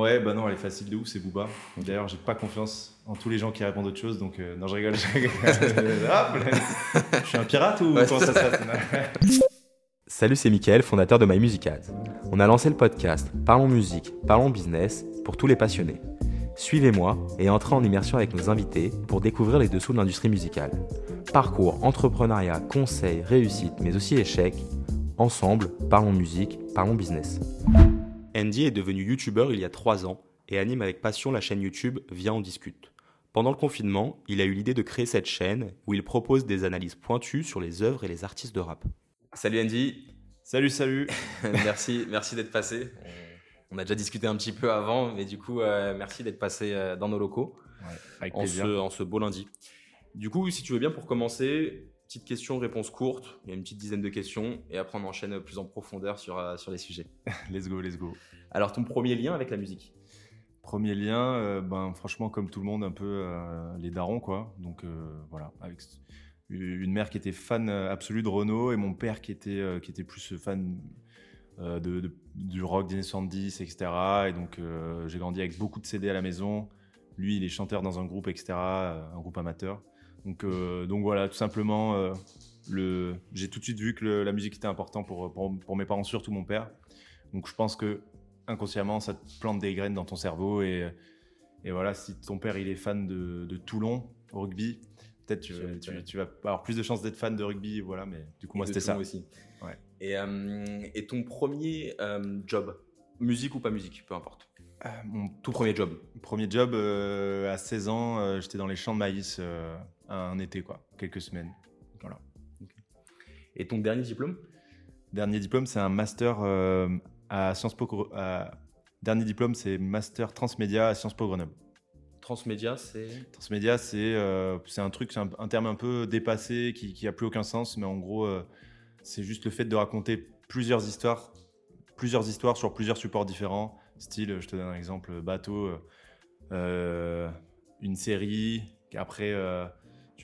Ouais, bah non, elle est facile de ouf, c'est Booba. D'ailleurs, j'ai pas confiance en tous les gens qui répondent autre chose, donc euh, non, je rigole. Je, rigole. Ah, je suis un pirate ou comment ça se passe Salut, c'est Mickaël, fondateur de My Music Ads. On a lancé le podcast Parlons musique, parlons business pour tous les passionnés. Suivez-moi et entrez en immersion avec nos invités pour découvrir les dessous de l'industrie musicale. Parcours, entrepreneuriat, conseils, réussite, mais aussi échecs. Ensemble, parlons musique, parlons business. Andy est devenu youtubeur il y a 3 ans et anime avec passion la chaîne YouTube Viens on discute. Pendant le confinement, il a eu l'idée de créer cette chaîne où il propose des analyses pointues sur les œuvres et les artistes de rap. Salut Andy. Salut, salut. merci, merci d'être passé. On a déjà discuté un petit peu avant, mais du coup, euh, merci d'être passé euh, dans nos locaux avec en, ce, en ce beau lundi. Du coup, si tu veux bien, pour commencer, petite question, réponse courte. Il y a une petite dizaine de questions et après on enchaîne plus en profondeur sur, euh, sur les sujets. let's go, let's go. Alors, ton premier lien avec la musique? Premier lien, ben, franchement, comme tout le monde, un peu les darons, quoi. Donc voilà, avec une mère qui était fan absolue de Renault et mon père qui était, qui était plus fan euh, de, du rock des années 70, etc. Et donc, euh, j'ai grandi avec beaucoup de CD à la maison. Lui, il est chanteur dans un groupe, etc., euh, un groupe amateur. Donc, donc voilà, tout simplement, le, j'ai tout de suite vu que la musique était importante pour, pour, mes parents, surtout mon père. Donc je pense que inconsciemment, ça te plante des graines dans ton cerveau. Et, et voilà, si ton père il est fan de, de Toulon au rugby, peut-être tu, tu, vas avoir plus de chances d'être fan de rugby. Voilà, mais du coup, moi, c'était ça. aussi. Ouais. Et, euh, et ton premier euh, job, musique ou pas musique, peu importe. Euh, mon tout premier job. Premier job, à 16 ans, j'étais dans les champs de maïs un été, quoi, quelques semaines. Voilà. Et ton dernier diplôme? Dernier diplôme, c'est un master à Sciences Po. Dernier diplôme, c'est master transmédia à Sciences Po Grenoble. Transmédia, c'est? Transmédia, c'est c'est un truc, c'est un, terme un peu dépassé qui, qui a plus aucun sens, mais en gros, c'est juste le fait de raconter plusieurs histoires, plusieurs histoires sur plusieurs supports différents. Style, je te donne un exemple, bateau, euh, une série, après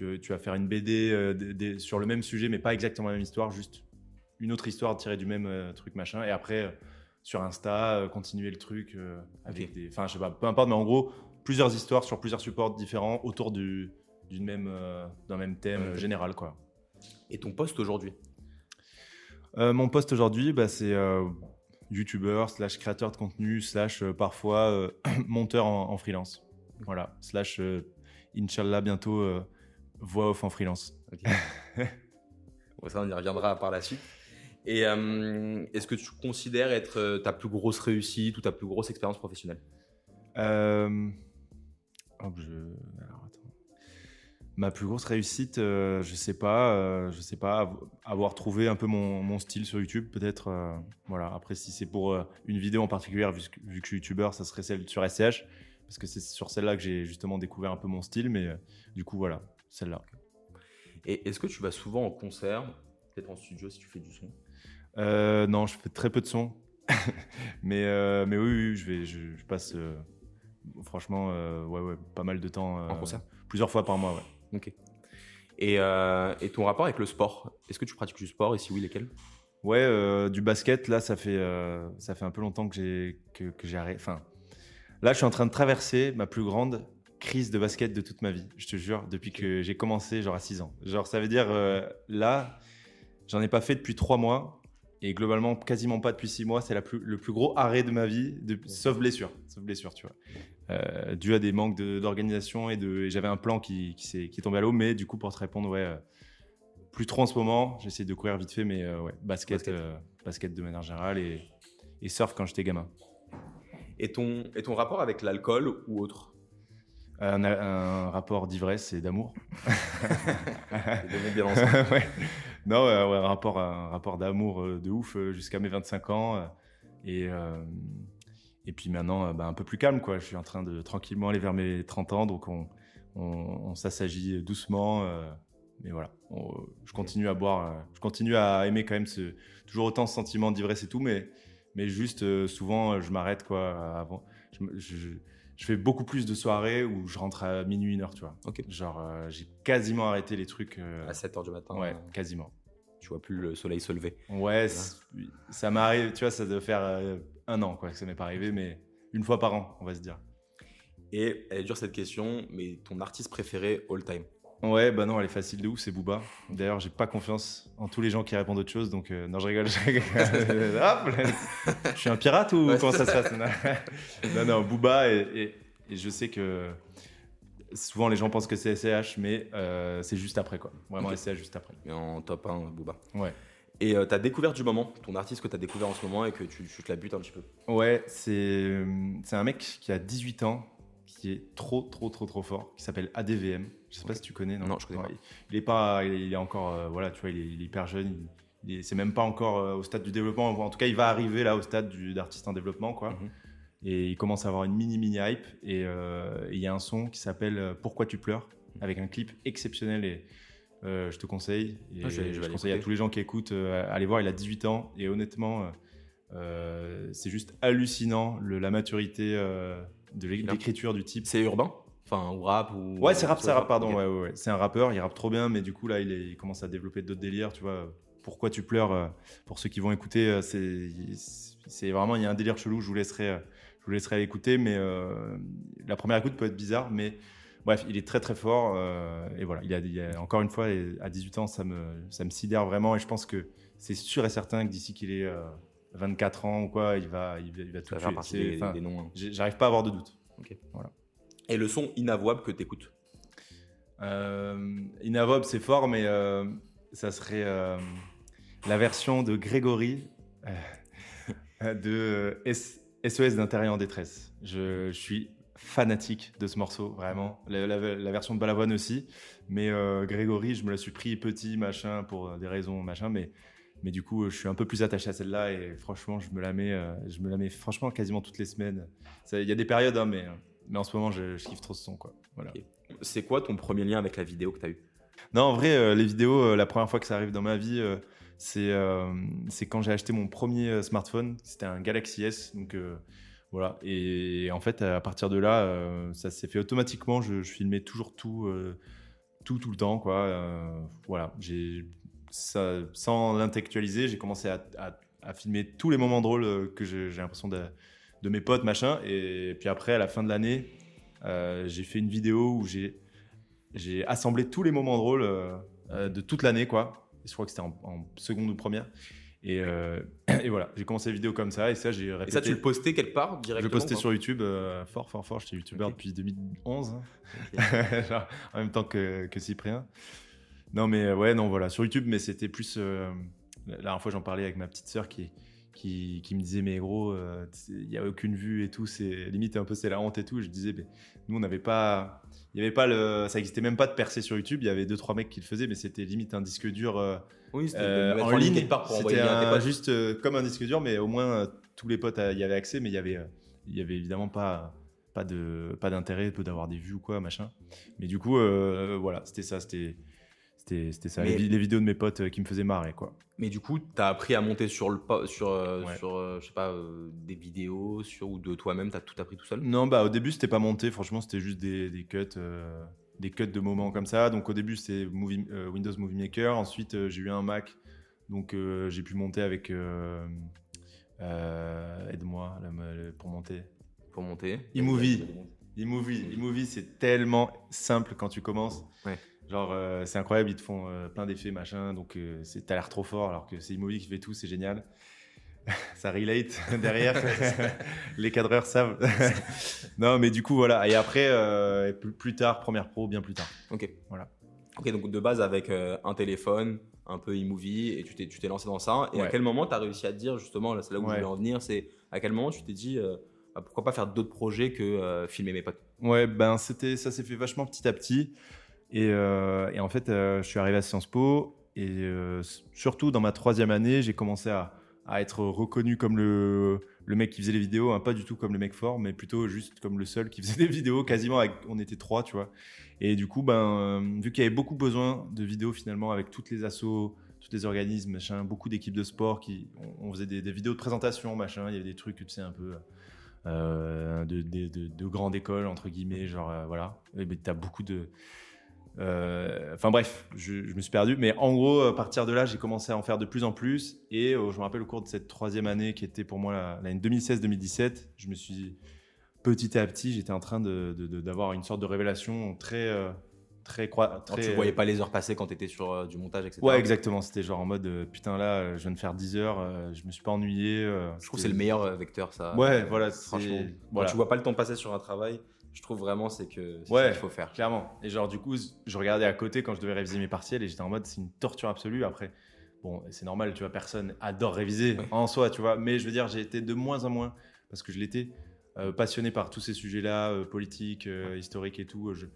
euh, tu, vas faire une BD euh, sur le même sujet, mais pas exactement la même histoire, juste une autre histoire tirée du même truc machin. Et après, sur Insta, continuer le truc avec des. Enfin, je sais pas, peu importe, mais en gros, plusieurs histoires sur plusieurs supports différents autour du, d'une même, d'un même thème général, quoi. Et ton poste aujourd'hui? Euh, mon poste aujourd'hui, bah, c'est euh, youtubeur, slash créateur de contenu, slash euh, parfois monteur en, freelance. Voilà, slash Inch'Allah bientôt voix off en freelance. ça, on y reviendra par la suite. Et est-ce que tu considères être ta plus grosse réussite ou ta plus grosse expérience professionnelle? Oh, je... Ma plus grosse réussite, euh, je sais pas, euh, je sais pas, avoir trouvé un peu mon, style sur YouTube, peut-être. Euh, voilà. Après, si c'est pour une vidéo en particulier, vu, que je suis YouTubeur, ça serait celle sur SCH, parce que c'est sur celle-là que j'ai justement découvert un peu mon style. Mais du coup, voilà, celle-là. Et est-ce que tu vas souvent en concert, peut-être en studio si tu fais du son? Non, je fais très peu de son, mais mais oui, je vais, je, passe franchement, ouais, ouais, pas mal de temps en concert, plusieurs fois par mois, ouais. Ok. Euh, et, ton rapport avec le sport? Est-ce que tu pratiques du sport? Et si oui, lesquels? Ouais, euh, du basket, là, ça fait, euh, ça fait un peu longtemps que j'ai que, que arrêté. Enfin, là, je suis en train de traverser ma plus grande crise de basket de toute ma vie, je te jure, depuis que j'ai commencé, genre à 6 ans. Genre, ça veut dire, là, j'en ai pas fait depuis 3 mois. Et globalement, quasiment pas depuis 6 mois. C'est le plus gros arrêt de ma vie, de, sauf blessure. Sauf blessure, tu vois. Euh, dû à des manques d'organisation et, de, j'avais un plan qui, qui, est, qui, est, tombé à l'eau. Mais du coup, pour te répondre, ouais, euh, plus trop en ce moment. J'essaie de courir vite fait, mais euh, ouais, basket, basket. de manière générale et, et surf quand j'étais gamin. Et ton, et ton rapport avec l'alcool ou autre? Un, un, rapport d'ivresse et d'amour. ouais. Non, ouais, un rapport, un rapport d'amour de ouf jusqu'à mes 25 ans. Et, et puis maintenant, euh, bah, un peu plus calme, quoi. Je suis en train de tranquillement aller vers mes 30 ans, donc on, on, s'assagit doucement. Euh, mais voilà, je continue à boire, euh, je continue à aimer quand même ce, toujours autant ce sentiment d'ivresse et tout, mais, mais juste souvent je m'arrête quoi. Avant, je, je, fais beaucoup plus de soirées où je rentre à minuit, une heure, tu vois. Ok. Genre, j'ai quasiment arrêté les trucs. à 7 heures du matin. Ouais, quasiment. Tu vois plus le soleil se lever. Ouais, ça m'arrive, tu vois, ça doit faire un an quoi, que ça m'est pas arrivé, mais, une fois par an, on va se dire. Et elle est dure cette question, mais ton artiste préféré all time? Ouais, bah non, elle est facile de ouf, c'est Booba. D'ailleurs, j'ai pas confiance en tous les gens qui répondent autre chose, donc euh, non, je rigole. Je, rigole. je suis un pirate ou comment ça se passe? Non, non, Booba, et, je sais que souvent les gens pensent que c'est SCH, mais euh, c'est juste après, quoi. Vraiment okay. SCH juste après. Et en top 1, Booba. Ouais. Et euh, ta découverte du moment, ton artiste que tu as découvert en ce moment et que tu, tu te la butes un petit peu Ouais, c'est un mec qui a 18 ans, qui est trop, trop, trop, trop fort, qui s'appelle ADVM. Je sais pas si tu connais. Non, je connais pas. Il, est pas, il est encore, euh, voilà, tu vois, il est, hyper jeune. Il, c'est même pas encore euh, au stade du développement. En tout cas, il va arriver là au stade d'artiste en développement, quoi. Mhm. Et il commence à avoir une mini mini hype. Et euh, il y a un son qui s'appelle Pourquoi tu pleures, mhm. avec un clip exceptionnel et je te conseille. Et ah, je, conseille à tous les gens qui écoutent, allez voir. Il a 18 ans et honnêtement, c'est juste hallucinant le, la maturité de l'écriture du type. C'est urbain? Enfin, ou rap ou... Ouais, c'est rap, c'est rap, pardon. Ouais, ouais, C'est un rappeur, il rappe trop bien, mais du coup, là, il, il commence à développer d'autres délires, tu vois. Pourquoi tu pleures euh, Pour ceux qui vont écouter, euh, c'est vraiment, il y a un délire chelou, je vous laisserai, euh, je vous laisserai l'écouter, mais la première écoute peut être bizarre, mais bref, il est très très fort. et voilà, il a, il a, encore une fois, à 18 ans, ça me, ça me sidère vraiment, et je pense que c'est sûr et certain que d'ici qu'il ait 24 ans ou quoi, il va, il va, il va tout tuer. Des, des noms. Hein. J'arrive pas à avoir de doute. Ok. Voilà. Et le son inavouable que tu écoutes euh, Inavouable, c'est fort, mais euh, ça serait euh, la version de Grégory euh, de SOS d'intérieur en détresse. Je, suis fanatique de ce morceau, vraiment. La, version de Balavoine aussi. Mais Grégory, je me la suis pris petit, machin, pour des raisons, machin. Mais, mais du coup, je suis un peu plus attaché à celle-là. Et franchement, je me la mets, je me la mets franchement quasiment toutes les semaines. Il y a des périodes, hein, mais mais en ce moment, je, kiffe trop ce son. Quoi. Voilà. C'est quoi ton premier lien avec la vidéo que tu as eu? Non, en vrai, euh, les vidéos, euh, la première fois que ça arrive dans ma vie, euh, c'est c'est quand j'ai acheté mon premier smartphone. C'était un Galaxy S. Donc voilà. Et, en fait, à partir de là, ça s'est fait automatiquement. Je, filmais toujours tout, tout, tout le temps. Quoi. voilà. Sans l'intellectualiser, j'ai commencé à, à, filmer tous les moments drôles que j'ai l'impression de de mes potes, machin. Et puis après, à la fin de l'année, euh, j'ai fait une vidéo où j'ai, assemblé tous les moments drôles euh, euh, de toute l'année, quoi. je crois que c'était en, seconde ou première. Et, et voilà, j'ai commencé la vidéo comme ça. Et ça, j'ai répété. Et ça, tu le postais quelque part directement Je le postais sur YouTube, fort, fort, fort. J'étais YouTubeur depuis 2011, hein. en même temps que, que, Cyprien. Non, mais ouais, non, voilà, sur YouTube, mais c'était plus. la dernière fois, j'en parlais avec ma petite sœur qui, qui, me disait mais gros euh, il n'y a aucune vue et tout c'est limite un peu c'est la honte et tout. Je disais mais nous on n'avait pas il y avait pas le ça existait même pas de percer sur YouTube. Il y avait deux trois mecs qui le faisaient mais c'était limite un disque dur euh, oui, euh, en ligne c'était juste comme un disque dur mais au moins tous les potes y avaient accès mais il y avait il y avait évidemment pas pas de pas d'intérêt peu d'avoir des vues ou quoi machin. Mais du coup voilà c'était ça c'était c'était ça, les, vidéos de mes potes euh, qui me faisaient marrer, quoi. Mais du coup, tu as appris à monter sur, le, sur, euh, sur euh, je sais pas, des vidéos sur, ou de toi-même, tu as tout appris tout seul? Non, bah au début, c'était pas monté, franchement, c'était juste des, des cuts, des cuts de moments comme ça. Donc au début, c'était Windows Movie Maker. Ensuite, j'ai eu un Mac, donc j'ai pu monter avec. Aide-moi pour monter. Pour monter eMovie. eMovie, eMovie c'est tellement simple quand tu commences. Ouais. Genre, euh, c'est incroyable, ils te font euh, plein d'effets, machin. Donc, euh, t'as l'air trop fort, alors que c'est Immobile qui fait tout, c'est génial. ça relate derrière. les cadreurs savent. non, mais du coup, voilà. Et après, plus, tard, première pro, bien plus tard. Ok. Voilà. Ok, donc de base, avec un téléphone, un peu iMovie, et tu t'es lancé dans ça. Et à quel moment tu as réussi à te dire, justement, là, c'est là où je voulais en venir, c'est à quel moment tu t'es dit, bah, pourquoi pas faire d'autres projets que filmer mes potes? Ouais, ben, c'était, ça s'est fait vachement petit à petit. Euh, et, en fait, euh, je suis arrivé à Sciences Po et euh, surtout dans ma troisième année, j'ai commencé à, être reconnu comme le, le, mec qui faisait les vidéos, hein, pas du tout comme le mec fort, mais plutôt juste comme le seul qui faisait des vidéos, quasiment on était trois, tu vois. Et du coup, ben, vu qu'il y avait beaucoup besoin de vidéos finalement avec toutes les assos, tous les organismes, machin, beaucoup d'équipes de sport qui, on, faisait des, vidéos de présentation, machin, il y avait des trucs, tu sais, un peu. de, de, de, grande école entre guillemets genre voilà et ben, t'as beaucoup de enfin bref, je, me suis perdu. Mais en gros, à partir de là, j'ai commencé à en faire de plus en plus. Et euh, je me rappelle au cours de cette troisième année qui était pour moi l'année 2016-2017, je me suis petit à petit, j'étais en train d'avoir de, de, une sorte de révélation très très croix. Très... tu voyais pas les heures passer quand tu étais sur euh, du montage, etc. Ouais, exactement. C'était genre en mode euh, putain là, euh, je viens de faire 10 heures, je me suis pas ennuyé. je trouve que c'est le meilleur vecteur, ça. Ouais, voilà. Franchement, voilà. tu vois pas le temps passer sur un travail. Je trouve vraiment c'est que c'est ouais, qu'il faut faire. Clairement. Et genre du coup, je regardais à côté quand je devais réviser mes partiels et j'étais en mode c'est une torture absolue. Après, bon, c'est normal, tu vois, personne adore réviser en soi, tu vois. Mais je veux dire, j'ai été de moins en moins parce que je l'étais passionné par tous ces sujets-là, politiques, historiques et tout. Je,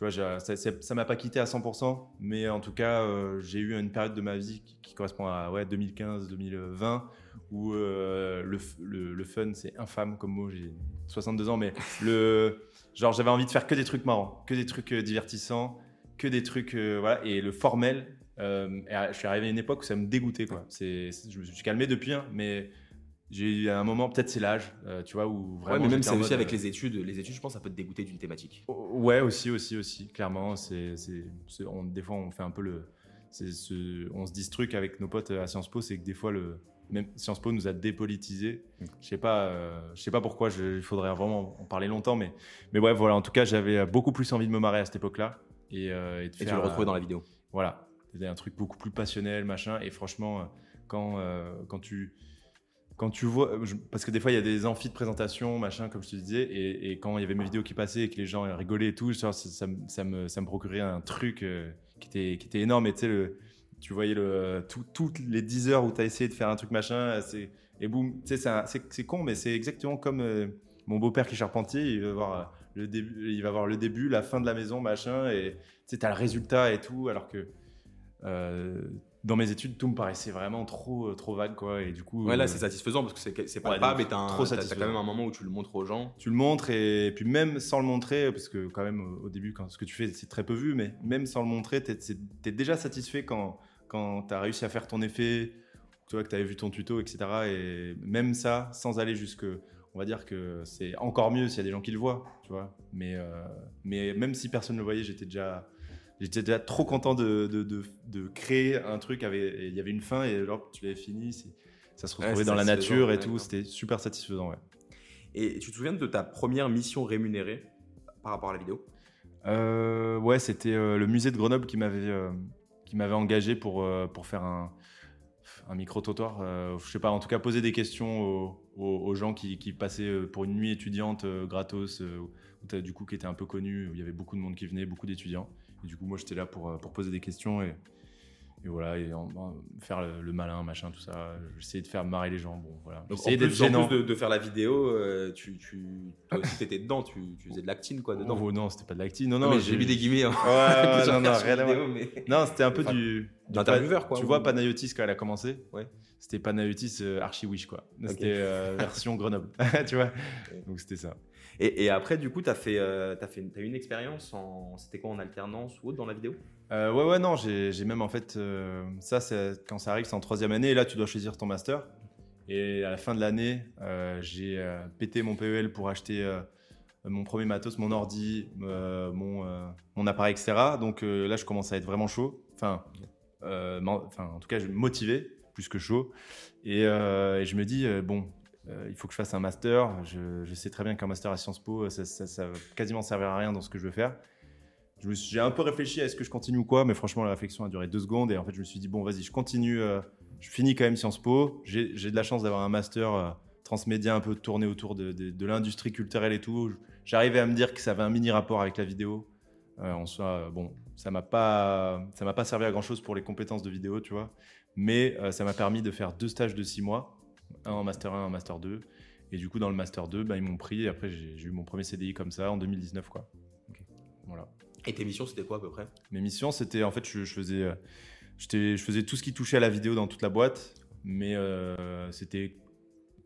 tu vois, ça m'a pas quitté à 100%, mais en tout cas, euh, j'ai eu une période de ma vie qui, correspond à ouais, 2015-2020 où euh, le, le, fun, c'est infâme comme mot. J'ai 62 ans, mais le, genre, j'avais envie de faire que des trucs marrants, que des trucs euh, divertissants, que des trucs. voilà, et le formel, je suis arrivé à une époque où ça me dégoûtait. Quoi. je me suis calmé depuis, hein, mais j'ai eu un moment, peut-être c'est l'âge, euh, tu vois, où vraiment. Ouais, mais même c'est aussi avec euh, les études. Les études, je pense, ça peut te dégoûter d'une thématique. Ouais, aussi, aussi, aussi. Clairement, c'est, on, des fois, on fait un peu le. Ce, on se dit ce truc avec nos potes à Sciences Po, c'est que des fois, le, même Sciences Po nous a dépolitisé. Mm. Je sais pas, euh, je sais pas pourquoi. il faudrait vraiment en parler longtemps, mais, mais ouais, voilà. En tout cas, j'avais beaucoup plus envie de me marrer à cette époque-là et, et, de et tu le retrouvais dans la vidéo. Voilà, c'était un truc beaucoup plus passionnel, machin. Et franchement, quand quand tu quand tu vois, parce que des fois il y a des amphis de présentation, machin, comme je te disais, et, quand il y avait mes vidéos qui passaient et que les gens rigolaient et tout, ça, ça, me, ça me procurait un truc euh, qui, était, qui était énorme. Et tu sais, tu voyais le, toutes les 10 heures où tu as essayé de faire un truc machin, et boum, c'est con, mais c'est exactement comme euh, mon beau-père qui est charpentier, il va voir le début, il va voir le début, la fin de la maison, machin, et tu as le résultat et tout, alors que euh, dans mes études, tout me paraissait vraiment trop, euh, trop vague, quoi. Et du coup. Ouais, là, euh, c'est satisfaisant parce que c'est pas ouais, mais t'as quand même un moment où tu le montres aux gens. Tu le montres et, puis même sans le montrer, parce que quand même au début, quand ce que tu fais, c'est très peu vu, mais même sans le montrer, t'es es déjà satisfait quand, quand t'as réussi à faire ton effet, tu vois, que t'avais vu ton tuto, etc. Et même ça, sans aller jusque. On va dire que c'est encore mieux s'il y a des gens qui le voient, tu vois. Mais, euh, mais même si personne ne le voyait, j'étais déjà J'étais déjà trop content de, de, de, créer un truc. Il y avait une fin et genre, tu l'avais fini. Ça se retrouvait dans la nature et tout. C'était super satisfaisant. Ouais. Et tu te souviens de ta première mission rémunérée par rapport à la vidéo? Euh, Ouais, c'était euh, le musée de Grenoble qui m'avait qui m'avait engagé pour, pour faire un, un micro-trottoir. je sais pas, en tout cas, poser des questions aux, gens qui, qui, passaient pour une nuit étudiante gratos, du coup, qui était un peu connu. Où il y avait beaucoup de monde qui venait, beaucoup d'étudiants. Et du coup, moi, j'étais là pour, euh, pour poser des questions et voilà, et faire le, malin, machin, tout ça. J'essayais de faire marrer les gens. Bon, voilà. Donc, en plus, en plus de, de, faire la vidéo, euh, tu, tu toi aussi t'étais dedans, tu, tu, faisais de l'actine quoi dedans. Oh, non, c'était pas de l'actine. Non, non, j'ai mis des guillemets. Hein. Ouais, non, non, rien vidéo, mais... Non, c'était un peu du. D'intervieweur quoi. Tu vois, Panayotis quand elle a commencé. Ouais. C'était Panayotis euh, Archie Wish quoi. C'était version Grenoble. tu vois. Donc c'était ça. Et, après, du coup, tu as, fait, euh, as, fait, as eu une expérience en. C'était quoi en alternance ou autre dans la vidéo? Euh, Ouais, ouais, non, j'ai même en fait. Euh, ça, quand ça arrive, c'est en troisième année. Et là, tu dois choisir ton master. Et à la fin de l'année, j'ai pété mon PEL pour acheter mon premier matos, mon ordi, mon, appareil, etc. Donc là, je commence à être vraiment chaud. Enfin, en tout cas, je motivé plus que chaud. Et, je me dis, bon, euh, il faut que je fasse un master. Je, sais très bien qu'un master à Sciences Po, ça, ça, va quasiment servir à rien dans ce que je veux faire. J'ai un peu réfléchi à est-ce que je continue ou quoi, mais franchement, la réflexion a duré deux secondes. Et en fait, je me suis dit, bon, vas-y, je continue. Euh, je finis quand même Sciences Po. J'ai de la chance d'avoir un master euh, transmédia un peu tourné autour de, l'industrie culturelle et tout. J'arrivais à me dire que ça avait un mini rapport avec la vidéo. en soi, bon, ça m'a pas, ça m'a pas servi à grand chose pour les compétences de vidéo, tu vois. Mais ça m'a permis de faire deux stages de six mois un en master 1, un en master 2. Et du coup, dans le master 2, bah, ils m'ont pris. Et après, j'ai eu mon premier CDI comme ça en 2019. Quoi. Voilà. Et tes missions, c'était quoi à peu près? Mes missions, c'était en fait, je, faisais, euh, je faisais tout ce qui touchait à la vidéo dans toute la boîte. Mais euh, c'était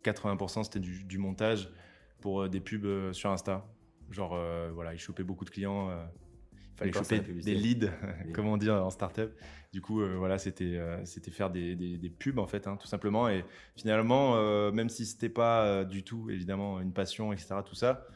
80%, c'était du, montage pour euh, des pubs sur Insta. Genre, voilà, ils chopaient beaucoup de clients il fallait choper des leads, comme on dit en startup. Du coup, euh, voilà, c'était euh, c'était faire des, des, pubs en fait, hein, tout simplement. Et finalement, euh, même si c'était pas du tout évidemment une passion, etc., tout ça,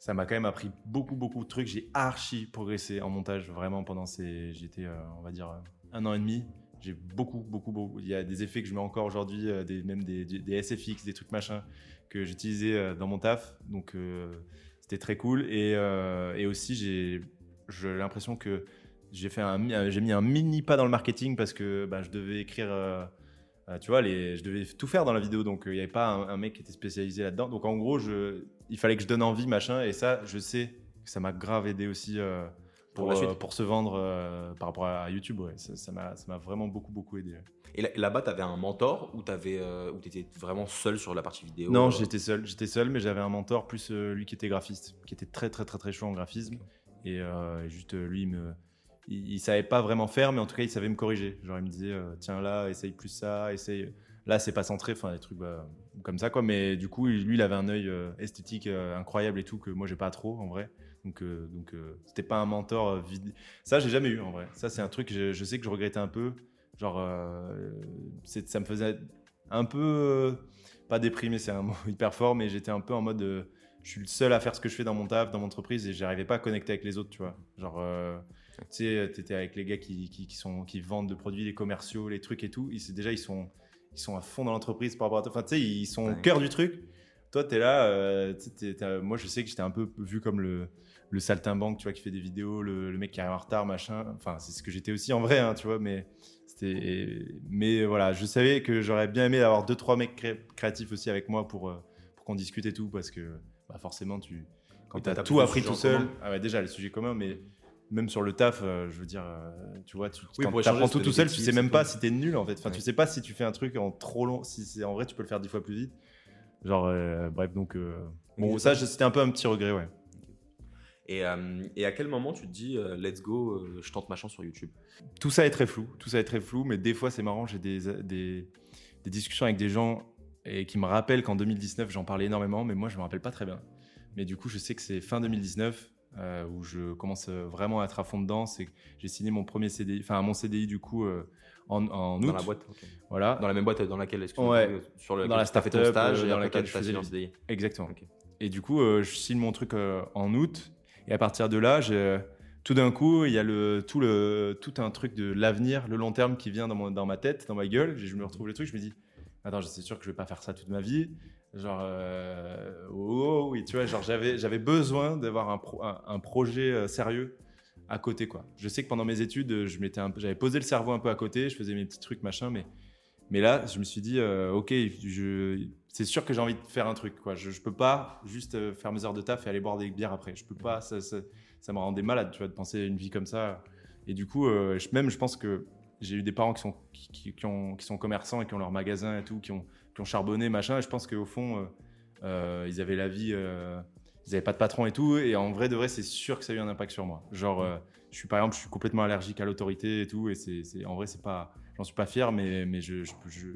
ça m'a quand même appris beaucoup beaucoup de trucs. J'ai archi progressé en montage vraiment pendant ces, j'étais, on va dire, un an et demi. J'ai beaucoup, beaucoup, beaucoup. Il y a des effets que je mets encore aujourd'hui, des, même des, des, SFX, des trucs machin que j'utilisais dans mon taf. Donc, c'était très cool. Et, et aussi, j'ai l'impression que j'ai fait un, j'ai mis un mini pas dans le marketing parce que bah, je devais écrire, euh, euh, tu vois, les, je devais tout faire dans la vidéo, donc euh, il n'y avait pas un, mec qui était spécialisé là-dedans. Donc en gros, je, il fallait que je donne envie, machin, et ça, je sais que ça m'a grave aidé aussi pour, pour, se vendre par rapport à YouTube. Ouais. Ça m'a ça, m'a vraiment beaucoup, beaucoup aidé. Et là-bas, tu avais un mentor ou tu étais vraiment seul sur la partie vidéo Non, j'étais seul, j'étais seul, mais j'avais un mentor plus lui qui était graphiste, qui était très, très, très, très chaud en graphisme. Et juste lui, il me il, savait pas vraiment faire, mais en tout cas, il savait me corriger. Genre, il me disait, euh, tiens là, essaye plus ça, essaye. Là, c'est pas centré, enfin, des trucs bah, comme ça, quoi. Mais du coup, lui, il avait un œil euh, esthétique euh, incroyable et tout, que moi, j'ai pas trop, en vrai. Donc, donc c'était pas un mentor vide. Ça, j'ai jamais eu, en vrai. Ça, c'est un truc, je, je, sais que je regrettais un peu. Genre, ça me faisait un peu. pas déprimé, c'est un mot hyper fort, mais j'étais un peu en mode. je suis le seul à faire ce que je fais dans mon taf, dans mon entreprise, et j'arrivais pas à connecter avec les autres, tu vois. Genre tu sais, tu étais avec les gars qui, qui, sont, qui vendent de produits, les commerciaux, les trucs et tout. Ils, déjà, ils sont, ils sont à fond dans l'entreprise par rapport à toi. Enfin, tu sais, ils sont au cœur du truc. Toi, tu es là. Euh, moi, je sais que j'étais un peu vu comme le, le saltimbanque, tu vois, qui fait des vidéos, le, mec qui arrive en retard, machin. Enfin, c'est ce que j'étais aussi en vrai, hein, tu vois, mais c'était. Mais voilà, je savais que j'aurais bien aimé avoir deux, trois mecs créatifs aussi avec moi pour, euh, pour qu'on discute et tout, parce que bah, forcément, tu. Quand tu as tout appris tout seul. Ah ouais, déjà, les sujets communs, mais même sur le taf, euh, je veux dire, euh, tu vois, tu, oui, quand apprends tout tout seul, tu sais même pas si t'es nul en fait. Enfin, tu sais pas si tu fais un truc en trop long, si c'est en vrai, tu peux le faire dix fois plus vite. Genre, euh, bref, donc bon, ça, c'était un peu un petit regret, ouais. Et, et, à quel moment tu te dis, let's go, je tente ma chance sur YouTube? Tout ça est très flou, tout ça est très flou, mais des fois c'est marrant, j'ai des, des, des, discussions avec des gens et qui me rappellent qu'en 2019 j'en parlais énormément, mais moi je me rappelle pas très bien. Mais du coup, je sais que c'est fin 2019 euh, où je commence euh, vraiment à être à fond dedans. C'est que j'ai signé mon premier CDI, enfin mon CDI du coup euh, en, en, août. Dans la boîte. Voilà. Dans la même boîte dans laquelle, ouais. sur le dans la startup ton stage dans laquelle je faisais le CDI. Exactement. Et du coup, je signe mon truc en août. Et à partir de là, tout d'un coup, il y a le, tout, le, tout un truc de l'avenir, le long terme qui vient dans, mon, dans ma tête, dans ma gueule. Je me retrouve le truc, je me dis, attends, c'est sûr que je vais pas faire ça toute ma vie. Genre, euh, oh, oui, tu vois, genre j'avais, j'avais besoin d'avoir un, un, projet euh, sérieux à côté, quoi. Je sais que pendant mes études, je m'étais j'avais posé le cerveau un peu à côté, je faisais mes petits trucs, machin, mais, mais là, je me suis dit, euh, ok, c'est sûr que j'ai envie de faire un truc, quoi. Je, je peux pas juste faire mes heures de taf et aller boire des bières après. Je peux pas, ça, ça, me rendait malade, tu vois, de penser à une vie comme ça. Et du coup, même, je pense que j'ai eu des parents qui sont, qui, qui sont commerçants et qui ont leur magasin et tout, qui ont qui charbonné, machin. Je pense qu'au fond, euh, euh, ils avaient la vie, euh, ils n'avaient pas de patron et tout. Et en vrai, de vrai, c'est sûr que ça a eu un impact sur moi. Genre, je suis par exemple, je suis complètement allergique à l'autorité et tout. Et c'est, en vrai, c'est pas, j'en suis pas fier, mais, mais je, je,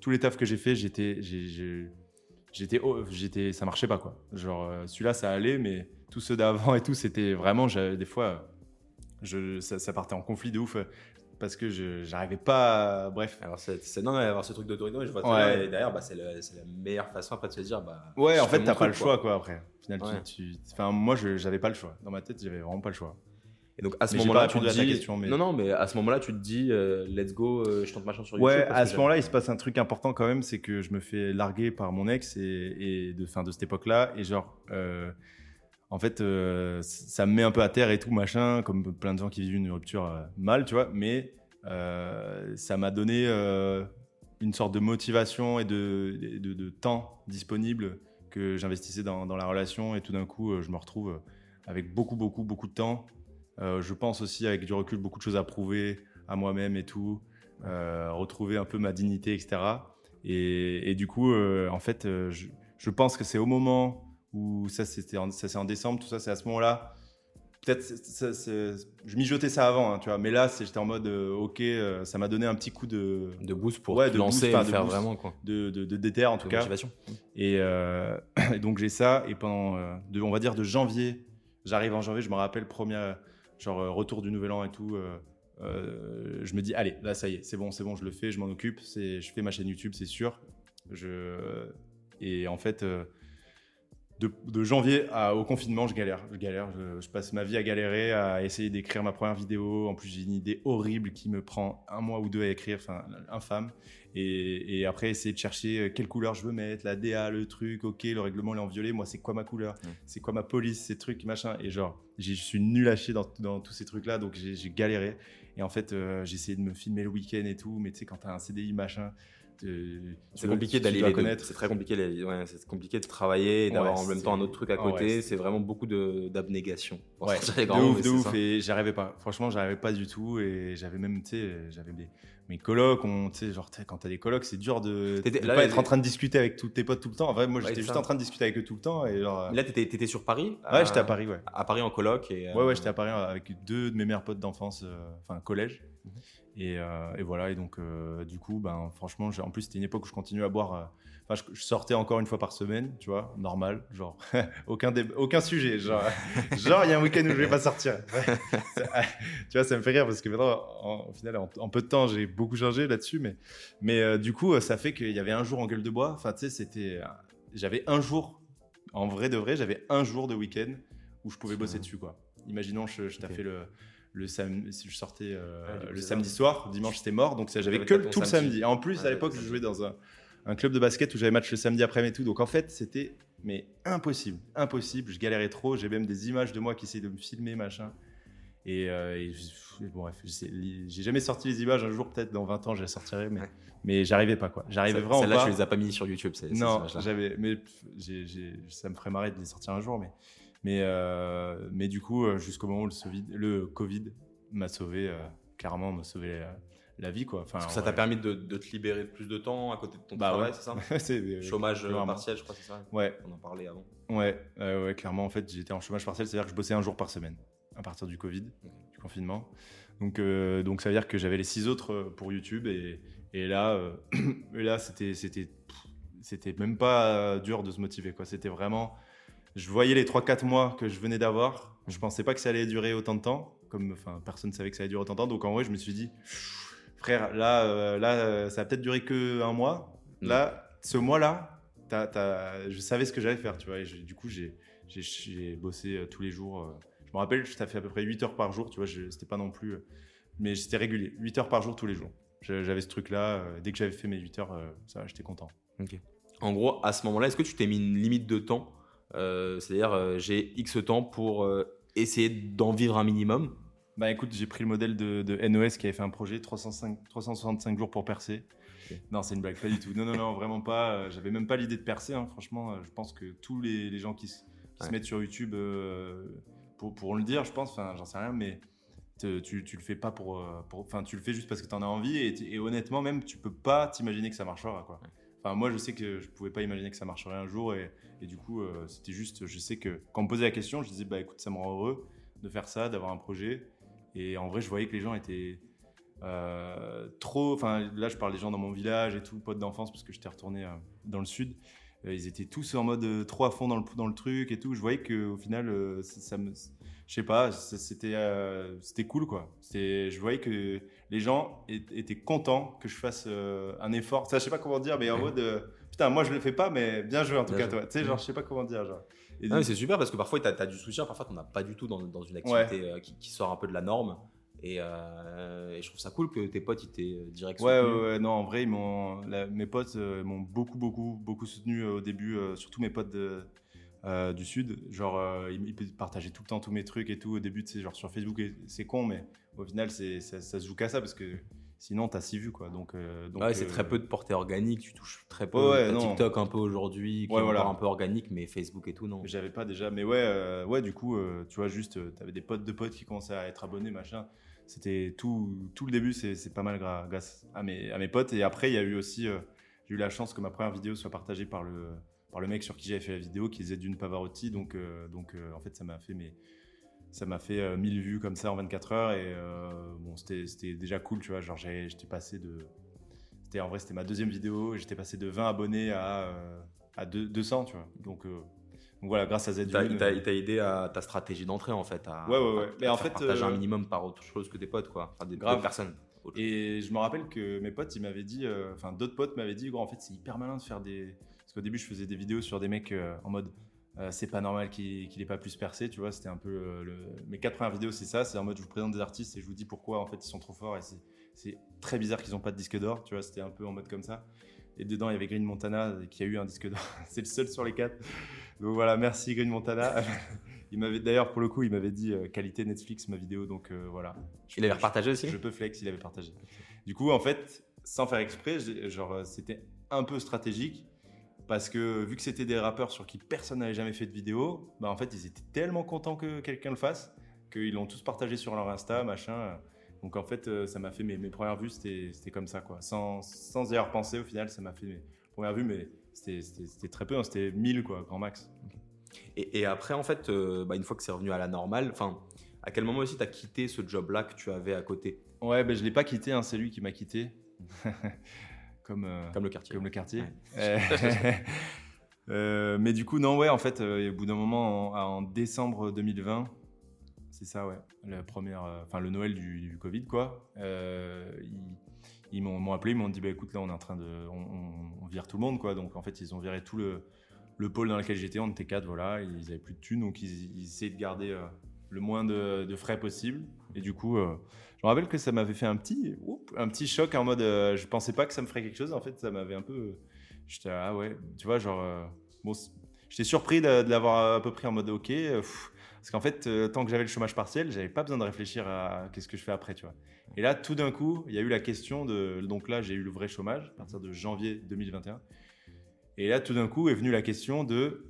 tous les tafs que j'ai fait, j'étais, j'étais, j'étais, ça marchait pas quoi. Genre, celui-là, ça allait, mais tous ceux d'avant et tout, c'était vraiment, des fois, je, ça, partait en conflit de ouf parce que je j'arrivais pas bref. Alors c'est non avoir ce truc d'autorité je vois ouais. et derrière bah, c'est la meilleure façon après de se dire bah ouais en fait t'as pas le choix quoi après. Final tu, enfin moi j'avais pas le choix. Dans ma tête j'avais vraiment pas le choix. Et donc à ce moment-là tu te dis question, mais... non non mais à ce moment-là tu te dis euh, let's go euh, je tente ma chance sur YouTube ouais à ce moment-là il se passe un truc important quand même c'est que je me fais larguer par mon ex et, et de fin de cette époque-là. Et genre euh, en fait, euh, ça me met un peu à terre et tout, machin, comme plein de gens qui vivent une rupture euh, mal, tu vois. Mais euh, ça m'a donné une sorte de motivation et de, temps disponible que j'investissais dans, la relation. Et tout d'un coup, je me retrouve avec beaucoup, beaucoup, beaucoup de temps. je pense aussi, avec du recul, beaucoup de choses à prouver à moi-même et tout. retrouver un peu ma dignité, etc. Et, du coup, en fait, je pense que c'est au moment ou ça c'était ça c'est en décembre tout ça c'est à ce moment-là. Peut-être je mijotais ça avant hein, tu vois mais là j'étais en mode euh, ok euh, ça m'a donné un petit coup de de boost pour ouais, de lancer et faire vraiment quoi. de de, de déter en tout cas. motivation. Euh, et, donc j'ai ça et pendant de, on va dire de janvier j'arrive en janvier je me rappelle premier genre retour du nouvel an et tout je me dis allez là ça y est c'est bon c'est bon je le fais je m'en occupe c'est je fais ma chaîne YouTube c'est sûr. Je et en fait de, janvier au confinement, je galère. Je galère. Je, passe ma vie à galérer, à essayer d'écrire ma première vidéo. En plus, j'ai une idée horrible qui me prend un mois ou deux à écrire, enfin, infâme. Et, et, après, essayer de chercher euh, quelle couleur je veux mettre, la DA, le truc, ok, le règlement est en violet. Moi, c'est quoi ma couleur? C'est quoi ma police, ces trucs, machin. Et genre, je suis nul à chier dans, dans tous ces trucs-là, donc j'ai galéré. Et en fait, euh, j'ai essayé de me filmer le week-end et tout, mais tu sais, quand t'as un CDI, machin, c'est compliqué d'aller connaître. C'est très compliqué. Ouais, c'est compliqué de travailler et d'avoir en même temps un autre truc à côté. c'est vraiment beaucoup d'abnégation. Ouais, de ouf, de ouf. Et j'arrivais pas. Franchement, j'arrivais pas du tout. Et j'avais même, tu sais, j'avais des mes colocs, tu sais, genre, quand t'as des colocs, c'est dur de, de pas être en train de discuter avec tous tes potes tout le temps. En vrai, moi, j'étais juste en train de discuter avec eux tout le temps. Et genre, là, t'étais, étais sur Paris? Ouais, j'étais à Paris, ouais. À Paris en coloc. Et, Ouais, ouais, j'étais à Paris avec deux de mes meilleurs potes d'enfance, euh, enfin, collège. Euh, et, voilà, et donc euh, du coup, ben, franchement, en plus c'était une époque où je continuais à boire. Euh, enfin, je, sortais encore une fois par semaine, tu vois, normal, genre aucun aucun sujet, genre genre il y a un week-end où je vais pas sortir. tu vois, ça me fait rire parce que maintenant, en, au final, en, peu de temps, j'ai beaucoup changé là-dessus, mais mais du coup, ça fait qu'il y avait un jour en gueule de bois. Enfin, tu sais, c'était, j'avais un jour, en vrai de vrai, j'avais un jour de week-end où je pouvais bosser dessus, quoi. Imaginons, je, je t'ai fait le le samedi, je sortais euh, ah, le samedi soir, dimanche c'était mort, donc j'avais que tout le samedi. En plus, à l'époque, je jouais dans un, club de basket où j'avais match le samedi après-midi et tout, donc en fait, c'était mais impossible, impossible. Je galérais trop. J'ai même des images de moi qui essayaient de me filmer, machin. Et, euh, bon, bref, j'ai jamais sorti les images. Un jour, peut-être dans 20 ans, je les sortirai, mais, mais j'arrivais pas quoi. J'arrivais vraiment pas. Celle-là, tu les as pas mis sur YouTube. non, j'avais, mais ça me ferait marrer de les sortir un jour, mais mais, euh, mais du coup, euh, jusqu'au moment où le, le Covid m'a sauvé, euh, clairement, m'a sauvé la, vie. Quoi. Enfin, ça t'a permis de, te libérer de plus de temps à côté de ton bah travail, c'est ça Chômage partiel, je crois, c'est ça Ouais. On en parlait avant. Ouais, ouais clairement, en fait, j'étais en chômage partiel, c'est-à-dire que je bossais un jour par semaine à partir du Covid, du confinement. Donc, donc ça veut dire que j'avais les six autres pour YouTube et, et là, et là c'était, c'était, c'était même pas dur de se motiver. Quoi. C'était vraiment je voyais les 3-4 mois que je venais d'avoir. Je pensais pas que ça allait durer autant de temps. Comme enfin, personne ne savait que ça allait durer autant de temps. Donc en vrai, je me suis dit, frère, là, euh, là euh, ça va peut-être durer que un mois. Mm. Là, ce mois-là, je savais ce que j'allais faire. Tu vois, et du coup, j'ai bossé euh, tous les jours. je me rappelle, ça fait à peu près 8 heures par jour. Tu vois, c'était pas non plus. mais c'était régulier. 8 heures par jour tous les jours. J'avais ce truc-là. dès que j'avais fait mes 8 heures, ça, j'étais content. Ok. En gros, à ce moment-là, est-ce que tu t'es mis une limite de temps c'est-à-dire, euh, j'ai X temps pour euh, essayer d'en vivre un minimum. Bah écoute, j'ai pris le modèle de, NOS qui avait fait un projet 305, 365 jours pour percer. Non, c'est une blague, pas du tout. Non, non, non, vraiment pas. J'avais même pas l'idée de percer. Hein. Franchement, je pense que tous les, gens qui, se mettent sur YouTube pour, pour, le dire, je pense, enfin, j'en sais rien, mais tu, tu le fais pas pour. Enfin, tu le fais juste parce que tu en as envie et, et, honnêtement, même, tu peux pas t'imaginer que ça marchera, quoi. Moi, je sais que je pouvais pas imaginer que ça marcherait un jour et, du coup, euh, c'était juste, je sais que quand on me posait la question, je disais, bah écoute, ça me rend heureux de faire ça, d'avoir un projet. Et en vrai, je voyais que les gens étaient euh, trop. Enfin, là, je parle des gens dans mon village et tout, potes d'enfance, parce que j'étais retourné euh, dans le sud. ils étaient tous en mode trop à fond dans le, dans le truc et tout. Je voyais qu'au final, ça, me. Je sais pas, c'était c'était cool quoi. Je voyais que les gens étaient contents que je fasse un effort. Ça, je sais pas comment dire, mais en mode putain, moi je le fais pas, mais bien joué en tout cas, toi. Tu sais, genre, je sais pas comment dire. Genre. Ah c'est super parce que parfois tu as, du soutien, parfois tu n'as pas du tout dans, dans une activité euh, qui, sort un peu de la norme. Euh, et, je trouve ça cool que tes potes ils t'aient euh, direct ouais, ouais, ouais, non, en vrai, ils mes potes m'ont beaucoup, beaucoup, beaucoup soutenu au début, surtout mes potes de, du Sud. Genre, ils, partageaient tout le temps tous mes trucs et tout. Au début, tu sais, genre sur Facebook, c'est con, mais au final, c'est, ça, ça se joue qu'à ça parce que Sinon, t'as six vues, quoi. Donc, euh, donc c'est très euh, peu de portée organique. Tu touches très peu. Ouais, TikTok un peu aujourd'hui, qui est un peu organique, mais Facebook et tout, non. J'avais pas déjà, mais ouais, euh, ouais. Du coup, tu vois, juste, t'avais des potes de potes qui commençaient à être abonnés, machin. C'était tout, tout le début, c'est pas mal grâce à mes, à mes potes. Et après, il y a eu aussi, j'ai eu la chance que ma première vidéo soit partagée par le, par le mec sur qui j'avais fait la vidéo, qui faisait d'une Pavarotti. Donc, donc en fait, ça m'a fait mes ça m'a fait 1000 euh, vues comme ça en 24 heures et euh, bon c'était déjà cool tu vois genre j'étais passé de c'était en vrai c'était ma deuxième vidéo j'étais passé de 20 abonnés à euh, à 200 tu vois donc donc voilà, grâce à Z. Il t'a aidé à ta stratégie d'entrée en fait. À, ouais, ouais, ouais. Mais en fait, partager un minimum par autre chose que des potes, quoi. Enfin, des grave. personnes. Et je me rappelle que mes potes, ils m'avaient dit, enfin, d'autres potes m'avaient dit, gros, en fait, c'est hyper malin de faire des. Parce qu'au début, je faisais des vidéos sur des mecs en mode euh, c'est pas normal qu'il n'ait pas plus percé, tu vois. C'était un peu euh, le... mes quatre premières vidéos, c'est ça. C'est en mode je vous présente des artistes et je vous dis pourquoi en fait ils sont trop forts et c'est très bizarre qu'ils n'ont pas de disque d'or, tu vois. C'était un peu en mode comme ça. Et dedans, il y avait Green Montana qui a eu un disque d'or. c'est le seul sur les quatre. Donc voilà, merci Green Montana. il m'avait d'ailleurs pour le coup, il m'avait dit euh, qualité Netflix ma vidéo, donc voilà. il avait partagé aussi. Je peux flex, il avait partagé. Du coup, en fait, sans faire exprès, genre c'était un peu stratégique parce que vu que c'était des rappeurs sur qui personne n'avait jamais fait de vidéo, bah en fait ils étaient tellement contents que quelqu'un le fasse qu'ils l'ont tous partagé sur leur Insta, machin. Donc en fait euh, ça m'a fait mes, premières vues, c'était comme ça quoi. Sans, sans y pensé au final, ça m'a fait mes premières vues, mais c'était très peu, hein, c'était 1000 quoi, grand max. Et, après en fait, euh, bah, une fois que c'est revenu à la normale, enfin à quel moment aussi tu as quitté ce job-là que tu avais à côté? Ouais, ben je l'ai pas quitté, hein, c'est lui qui m'a quitté. comme, euh, comme le quartier. Comme le quartier. Euh, mais du coup, non, ouais, en fait, euh, au bout d'un moment, en, décembre 2020, c'est ça, ouais, la première, enfin le Noël du, Covid, quoi. ils, m'ont appelé, ils m'ont dit, bah écoute, là, on est en train de, on, vire tout le monde, quoi. Donc en fait, ils ont viré tout le, le pôle dans lequel j'étais, on était quatre, voilà, ils avaient plus de thunes, donc ils, ils essayaient de garder le moins de, frais possible. Et du coup, me rappelle que ça m'avait fait un petit, un petit choc en mode, euh, je pensais pas que ça me ferait quelque chose. En fait, ça m'avait un peu, j'étais ah ouais, tu vois, genre, euh, bon, j'étais surpris de, l'avoir à peu près en mode ok, euh, parce qu'en fait, tant que j'avais le chômage partiel, j'avais pas besoin de réfléchir à qu'est-ce que je fais après, tu vois. Et là, tout d'un coup, il y a eu la question de, donc là, j'ai eu le vrai chômage à partir de janvier 2021. Et là, tout d'un coup, est venue la question de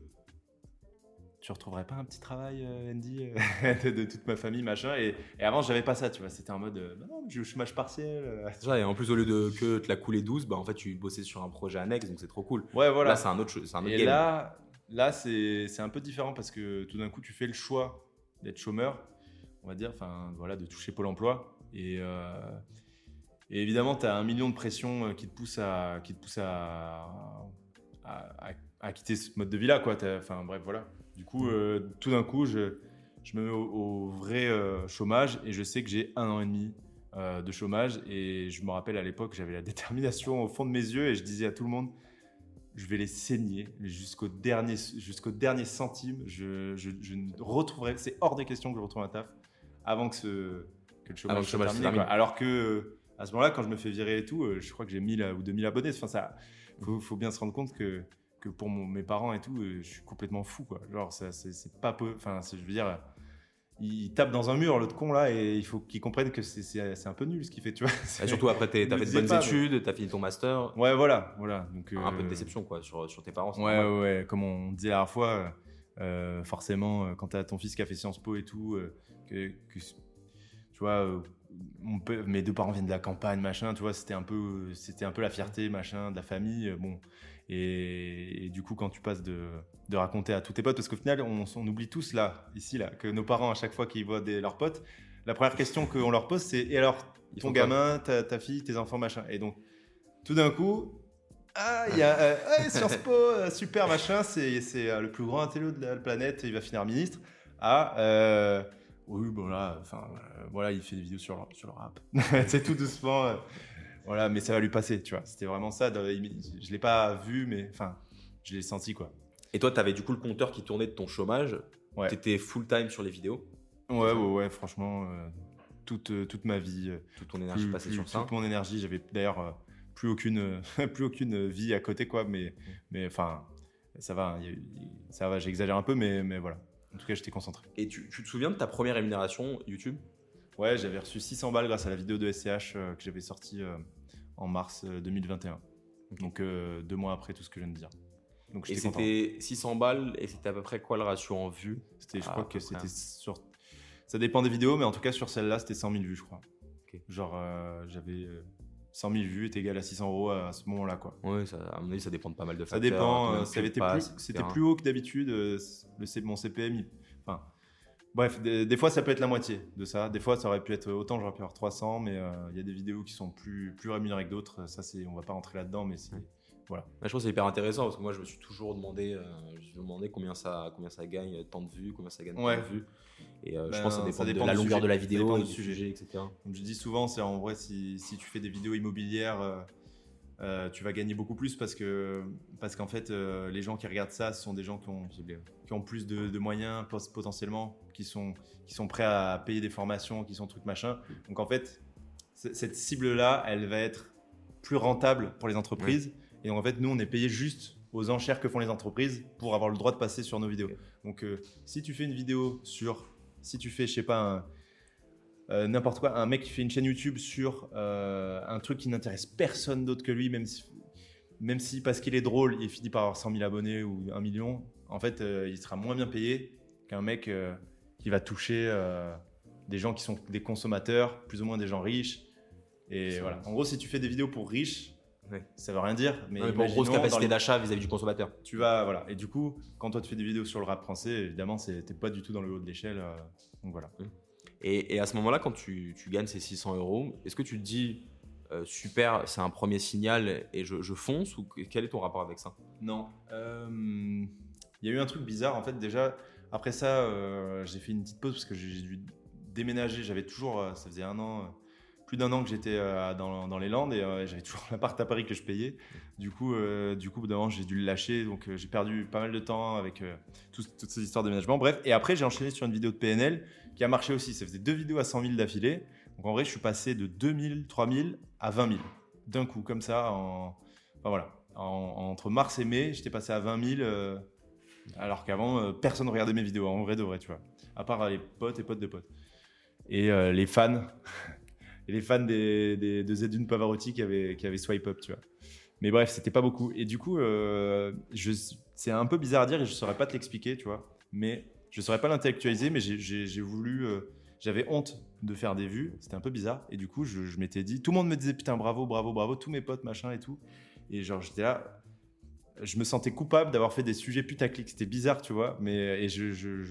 tu retrouverais pas un petit travail, euh, Andy, euh, de, toute ma famille, machin. Et, et avant, j'avais pas ça, tu vois. C'était en mode, euh, bah non, je chômage partiel. et en plus, au lieu de que te la couler 12, bah, en fait, tu bossais sur un projet annexe, donc c'est trop cool. Ouais, voilà. Là, c'est un autre, c'est un autre et là, là c'est, c'est un peu différent parce que tout d'un coup, tu fais le choix d'être chômeur, on va dire, enfin, voilà, de toucher Pôle emploi. Et, et évidemment, tu as un million de pressions qui te poussent à, qui te pousse à, à, à, quitter ce mode de vie-là, quoi. Enfin, bref, voilà. Du coup, euh, tout d'un coup, je, je, me mets au, vrai euh, chômage et je sais que j'ai un an et demi euh, de chômage. Et je me rappelle à l'époque, j'avais la détermination au fond de mes yeux et je disais à tout le monde, je vais les saigner jusqu'au dernier, jusqu'au dernier centime. Je, je, ne retrouverai, c'est hors des questions que je retrouve un taf avant que, ce, que le chômage, se termine. Alors que à ce moment-là, quand je me fais virer et tout, je crois que j'ai 1000 ou 2000 abonnés. Enfin, ça, faut, faut bien se rendre compte que pour mes parents et tout, euh, je suis complètement fou, quoi. Genre, c'est pas peu. Enfin, je veux dire, il tape dans un mur, l'autre con là, et il faut qu'il comprenne que c'est un peu nul ce qu'il fait, tu vois. Et surtout après, t'as fait de bonnes études, tu t'as fini ton master. Ouais, voilà, voilà. Donc, un peu de euh, déception, quoi, sur, sur tes parents. Ouais, ouais, ouais, comme on disait la dernière fois, euh, forcément, quand t'as ton fils qui a fait Sciences Po et tout, que, tu vois, mon mes deux parents viennent de la campagne, machin, tu vois, c'était un peu, c'était un peu la fierté, machin, de la famille. Bon, et, du coup, quand tu passes de, de, raconter à tous tes potes, parce qu'au final, on, on, oublie tous là, ici, là, que nos parents, à chaque fois qu'ils voient des, leurs potes, la première question qu'on leur pose, c'est Et alors, ton gamin, ta, ta, fille, tes enfants, machin. Et donc, tout d'un coup, ah, il y a euh, Sciences Po, euh, super machin, c'est euh, le plus grand intello de la planète, il va finir ministre. Ah, euh, oui, bon là, enfin, voilà, il fait des vidéos sur, sur le rap. c'est tout doucement. Voilà, mais ça va lui passer, tu vois. C'était vraiment ça. Je l'ai pas vu, mais enfin, je l'ai senti, quoi. Et toi, tu avais du coup le compteur qui tournait de ton chômage. Ouais. Tu étais full time sur les vidéos. Ouais, ouais, ouais, franchement, euh, toute, euh, toute ma vie. Euh, toute ton énergie passée sur ça. Toute mon énergie. J'avais d'ailleurs plus, aucune, plus aucune vie à côté, quoi. Mais, mais enfin, ça va, ça va, j'exagère un peu, mais, mais voilà. En tout cas, j'étais concentré. Et tu, tu te souviens de ta première rémunération YouTube? Ouais, j'avais reçu 600 balles grâce à la vidéo de SCH que j'avais sortie en mars 2021. Euh, Donc euh, deux mois après tout ce que je viens de dire. Donc, et c'était 600 balles et c'était à peu près quoi le ratio en vue C'était, je crois que c'était sur. Ça dépend des vidéos, mais en tout cas sur celle-là, c'était 100 000 vues, je crois. Genre, euh, j'avais 100 000 vues est égal à 600 euros à ce moment-là, quoi. Oui, ça, à mon avis, ça dépend de pas mal de facteurs. Ça dépend. ça avait été plus, c'était plus haut que d'habitude. Le, mon CPM, enfin, Bref, des, fois ça peut être la moitié de ça. Des fois ça aurait pu être autant, j'aurais pu avoir 300, mais euh, il y a des vidéos qui sont plus, plus rémunérées que d'autres. Ça, c'est, on va pas rentrer là-dedans, mais c'est. Voilà. je trouve que c'est hyper intéressant parce que moi je me suis toujours demandé, euh, je me demandais combien ça, combien ça gagne tant de vues, combien ça gagne tant de vues. Et euh, je pense que ça dépend, de la longueur de la vidéo, du sujet, etc. Comme je dis souvent, c'est en vrai si, si, tu fais des vidéos immobilières euh, tu vas gagner beaucoup plus parce que parce qu'en fait euh, les gens qui regardent ça ce sont des gens qui ont qui ont plus de, moyens potentiellement qui sont qui sont prêts à payer des formations qui sont trucs machin. Donc en fait cette cible là elle va être plus rentable pour les entreprises. Et donc en fait nous on est payé juste aux enchères que font les entreprises pour avoir le droit de passer sur nos vidéos. Donc euh, si tu fais une vidéo sur si tu fais je sais pas euh, n'importe quoi, un mec qui fait une chaîne YouTube sur euh, un truc qui n'intéresse personne d'autre que lui, même si, même si parce qu'il est drôle, il finit par avoir 100 000 abonnés ou 1 million, en fait, euh, il sera moins bien payé qu'un mec qui va toucher des gens qui sont des consommateurs, plus ou moins des gens riches. Et voilà. En gros, si tu fais des vidéos pour riches, ça veut rien dire. Mais pour grosse capacité d'achat vis-à-vis du consommateur. Tu vas, voilà. Et du coup, quand toi tu fais des vidéos sur le rap français, évidemment, t'es pas du tout dans le haut de l'échelle. donc voilà. Mmh. Et, à ce moment-là, quand tu, gagnes ces 600 euros, est-ce que tu te dis euh, super, c'est un premier signal et je, fonce ou quel est ton rapport avec ça? Non. Euh, il y a eu un truc bizarre en fait. Déjà, après ça, euh, j'ai fait une petite pause parce que j'ai dû déménager. J'avais toujours, ça faisait un an plus d'un an que j'étais dans, les Landes et j'avais toujours l'appart à Paris que je payais. Du coup, du coup, d'un j'ai dû le lâcher, donc j'ai perdu pas mal de temps avec toutes ces histoires de déménagement. Bref, et après j'ai enchaîné sur une vidéo de PNL qui a marché aussi. Ça faisait deux vidéos à 100 000 d'affilée. Donc en vrai, je suis passé de 2000, 3000 à 20 000 d'un coup, comme ça. En, voilà. entre mars et mai, j'étais passé à 20 000, euh, alors qu'avant, euh, personne ne regardait mes vidéos, en vrai de vrai, tu vois. À part les potes et potes de potes. Et euh, les fans, les fans des, des, de Pavarotti qui avaient, qui avaient swipe up, tu vois. Mais bref, c'était pas beaucoup. Et du coup, c'est un peu bizarre à dire et je saurais pas te l'expliquer, tu vois. Mais je saurais pas l'intellectualiser, mais j'ai voulu. Euh, j'avais honte de faire des vues, c'était un peu bizarre. Et du coup, je, m'étais dit, tout le monde me disait putain, bravo, bravo, bravo, tous mes potes, machin et tout. Et genre, j'étais là, je me sentais coupable d'avoir fait des sujets putaclic. C'était bizarre, tu vois. Mais et je, je,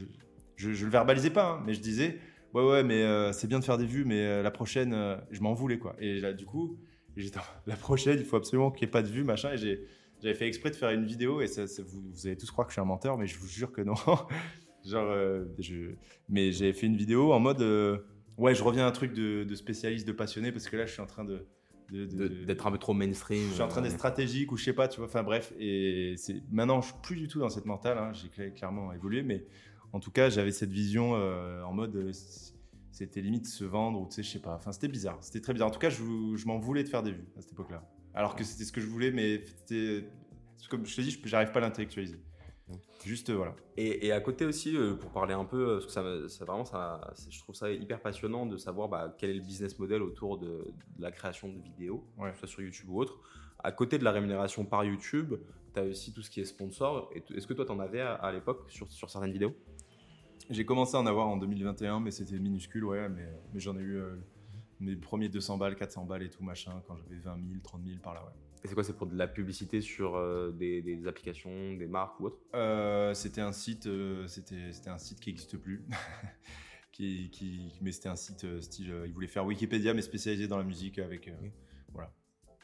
je, le verbalisais pas, hein, mais je disais, ouais, ouais, mais euh, c'est bien de faire des vues, mais euh, la prochaine, je m'en voulais, quoi. Et là, du coup, j'étais, la prochaine, il faut absolument qu'il n'y ait pas de vues, machin. Et j'avais fait exprès de faire une vidéo, et ça, vous, vous, allez tous croire que je suis un menteur, mais je vous jure que non. Genre, euh, je... mais j'ai fait une vidéo en mode euh, ouais, je reviens à un truc de, spécialiste, de passionné, parce que là, je suis en train de. D'être un peu trop mainstream. Je suis en train d'être euh, stratégique ou je sais pas, tu vois. Enfin bref, et c'est maintenant, je suis plus du tout dans cette mentale. Hein, j'ai clairement évolué, mais en tout cas, j'avais cette vision en mode c'était limite se vendre ou tu sais, je sais pas. Enfin, c'était bizarre. C'était très bizarre. En tout cas, je, je m'en voulais de faire des vues à cette époque-là. Alors que c'était ce que je voulais, mais c'était. Comme je te dis, j'arrive pas à l'intellectualiser. Juste voilà. Et, à côté aussi, euh, pour parler un peu, parce que ça, ça vraiment, ça, je trouve ça hyper passionnant de savoir bah, quel est le business model autour de, la création de vidéos, que ce soit sur YouTube ou autre. À côté de la rémunération par YouTube, tu as aussi tout ce qui est sponsor. Est-ce que toi, tu en avais à, l'époque sur, sur certaines vidéos? J'ai commencé à en avoir en 2021, mais c'était minuscule, ouais, mais, mais j'en ai eu euh, mes premiers 200 balles, 400 balles et tout, machin, quand j'avais 20 000, 30 000 par là, ouais. Et c'est quoi C'est pour de la publicité sur euh, des, applications, des marques ou autre? Euh, C'était un site, euh, c'était un site qui n'existe plus. qui, qui, mais c'était un site style, il voulait faire Wikipédia mais spécialisé dans la musique avec, voilà.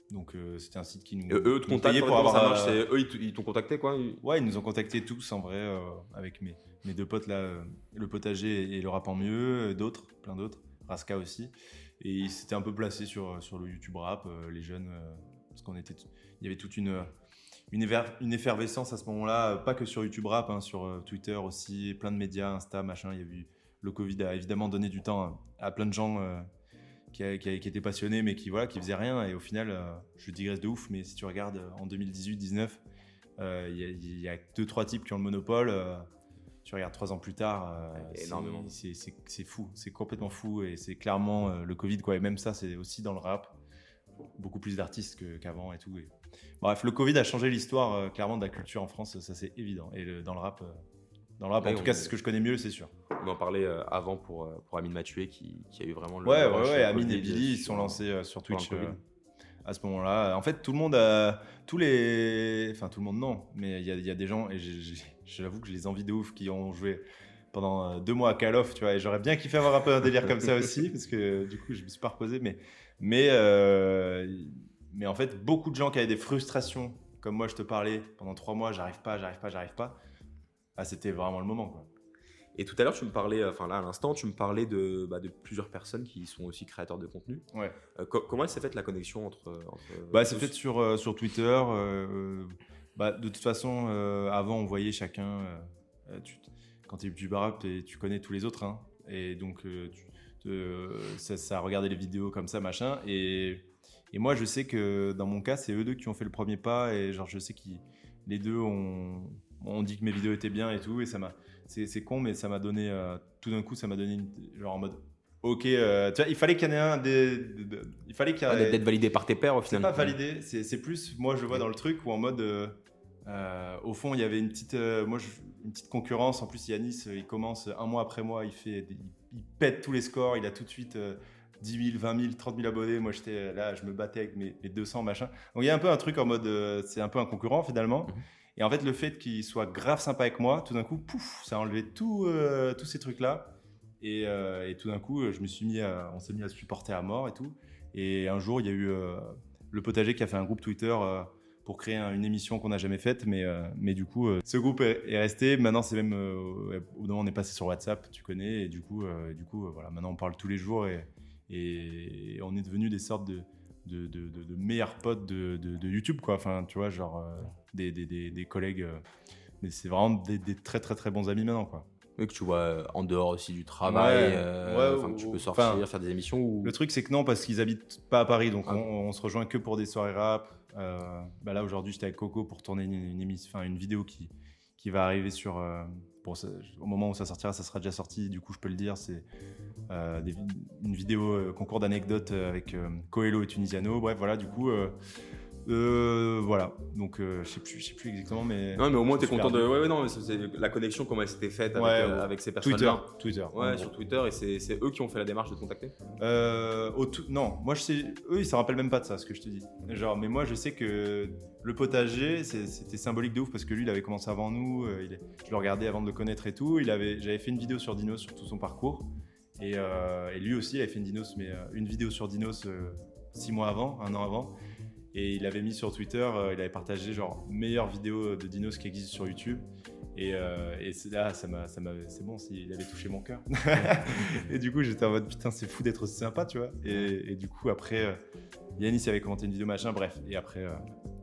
Donc c'était un site qui nous. eux te contactaient pour avoir. Ça eux ils t'ont contacté quoi Ouais, ils nous ont contactés tous en vrai avec mes, mes deux potes là, le potager et le rap en mieux, d'autres, plein d'autres, Raska aussi. Et c'était un peu placé sur sur le YouTube rap, les jeunes parce qu'on était, il y avait toute une une, une effervescence à ce moment-là, pas que sur YouTube Rap, hein, sur euh, Twitter aussi, plein de médias, Insta, machin. Il y a eu le Covid a évidemment donné du temps à, plein de gens euh, qui, qui, étaient passionnés, mais qui voilà, qui faisaient rien. Et au final, euh, je digresse de ouf, mais si tu regardes en 2018-19, il y, a deux trois types qui ont le monopole. tu regardes trois ans plus tard, énormément. C'est fou, c'est complètement fou, et c'est clairement le Covid quoi. Et même ça, c'est aussi dans le rap beaucoup plus d'artistes qu'avant et tout. Bref, le Covid a changé l'histoire euh, clairement de la culture en France, ça c'est évident. Et dans le rap, euh, dans le rap en tout cas, c'est ce que je connais mieux, c'est sûr. On en parlait euh, avant pour, pour Amine Mathieu qui, qui, a eu vraiment le. Ouais, ouais, ouais. Amine et Billy, ils sont lancés sur Twitch à ce moment-là. En fait, tout le monde a. Tous les. Enfin, tout le monde, non. Mais il y a, y a, des gens, et j'avoue que je les envie de ouf, qui ont joué pendant deux mois à Call of, tu vois. Et j'aurais bien kiffé avoir un peu un délire comme ça aussi, parce que du coup, je me suis pas reposé. Mais mais, euh, mais en fait, beaucoup de gens qui avaient des frustrations, comme moi je te parlais, pendant trois mois, j'arrive pas, j'arrive pas, j'arrive pas, ah, c'était vraiment le moment. Quoi. Et tout à l'heure, tu me parlais, enfin là à l'instant, tu me parlais de, bah, de plusieurs personnes qui sont aussi créateurs de contenu. Ouais. Euh, co- comment elle s'est faite la connexion entre, entre Bah, c'est peut-être sur, euh, sur Twitter. euh, bah, de toute façon, avant, on voyait chacun. tu, quand tu es tu tu connais tous les autres. hein. et donc, tu, ça, ça regardait les vidéos comme ça, machin. Et, et moi, je sais que dans mon cas, c'est eux deux qui ont fait le premier pas. Et genre, je sais que les deux ont, ont dit que mes vidéos étaient bien et tout. Et ça m'a. C'est c'est con, mais ça m'a donné. euh, tout d'un coup, ça m'a donné. Une, genre en mode. Ok, euh, tu vois, il fallait qu'il y en ait un des. des- des- il fallait qu'il y ait d'être d'être validé par tes pairs au c'est final. pas validé, c'est c'est plus, moi je vois dans le truc où en mode, euh, au fond il y avait une petite, moi, je- une petite concurrence. En plus Yanis, il commence un mois après moi, il fait, des- il, il pète tous les scores, il a tout de suite euh, 10 000, 20 000, 30 000 abonnés. Moi j'étais là, je me battais avec mes, mes 200 machin. Donc il y a un peu un truc en mode, euh, c'est un peu un concurrent finalement. Mhm. Et en fait le fait qu'il soit grave sympa avec moi, tout d'un coup, pouf, ça a enlevé tout, euh, tous ces trucs là. Et, euh, et tout d'un coup, je me suis mis à, on s'est mis à se supporter à mort et tout. Et un jour, il y a eu le potager qui a fait un groupe Twitter pour créer un- une émission qu'on n'a jamais faite. Mais, euh, mais du coup, euh, ce groupe est, est resté. Maintenant, c'est même. euh, au moment, on est passé sur WhatsApp, tu connais. Et du coup, du coup voilà, maintenant, on parle tous les jours et, et on est devenus des sortes de. De, de, de- de meilleurs potes de, de- YouTube, quoi. Enfin, tu vois, genre euh, des, des, des, des collègues. euh, mais c'est vraiment des, très, très, très bons amis maintenant, quoi. Oui, que tu vois en dehors aussi du travail, Ouais, euh, ouais, enfin, que tu ou- peux sortir, faire des émissions ou. Le truc, c'est que non, parce qu'ils habitent pas à Paris, donc Ah. on, on se rejoint que pour des soirées rap. Euh, bah là, aujourd'hui, j'étais avec Coco pour tourner une, vidéo qui, qui va arriver sur. euh, au moment où ça sortira, ça sera déjà sorti, du coup, je peux le dire. C'est euh, une vidéo concours d'anecdotes avec Coelho et Tunisiano. Bref, voilà, du coup. Euh, voilà, donc euh, je sais plus, je sais plus exactement, mais. Non, mais au moins, je tu es me suis content de. Ouais, ouais, non, mais c'est- la connexion, comment elle s'était faite avec, Ouais, euh, avec ces Twitter, personnes-là. Twitter. en Ouais, sur Twitter, et c'est c'est eux qui ont fait la démarche de te contacter Euh, au non, moi je sais, eux ils se rappellent même pas de ça, ce que je te dis. Genre, mais moi je sais que le potager, c'était symbolique de ouf parce que lui il avait commencé avant nous, euh, il je le regardais avant de le connaître et tout. Il avait, j'avais fait une vidéo sur Dinos sur tout son parcours et, et lui aussi il avait fait une Dinos, mais une vidéo sur Dinos six mois avant, un an avant. Et il avait mis sur Twitter, euh, il avait partagé genre meilleure vidéo de Dinos qui existe sur YouTube. Et, euh, et là, ça m'a, ça m'a, c'est bon, s'il avait touché mon cœur. et du coup, j'étais en mode putain, c'est fou d'être aussi sympa, tu vois. Et, et du coup, après, euh, Yanis avait commenté une vidéo machin, bref. Et après, euh,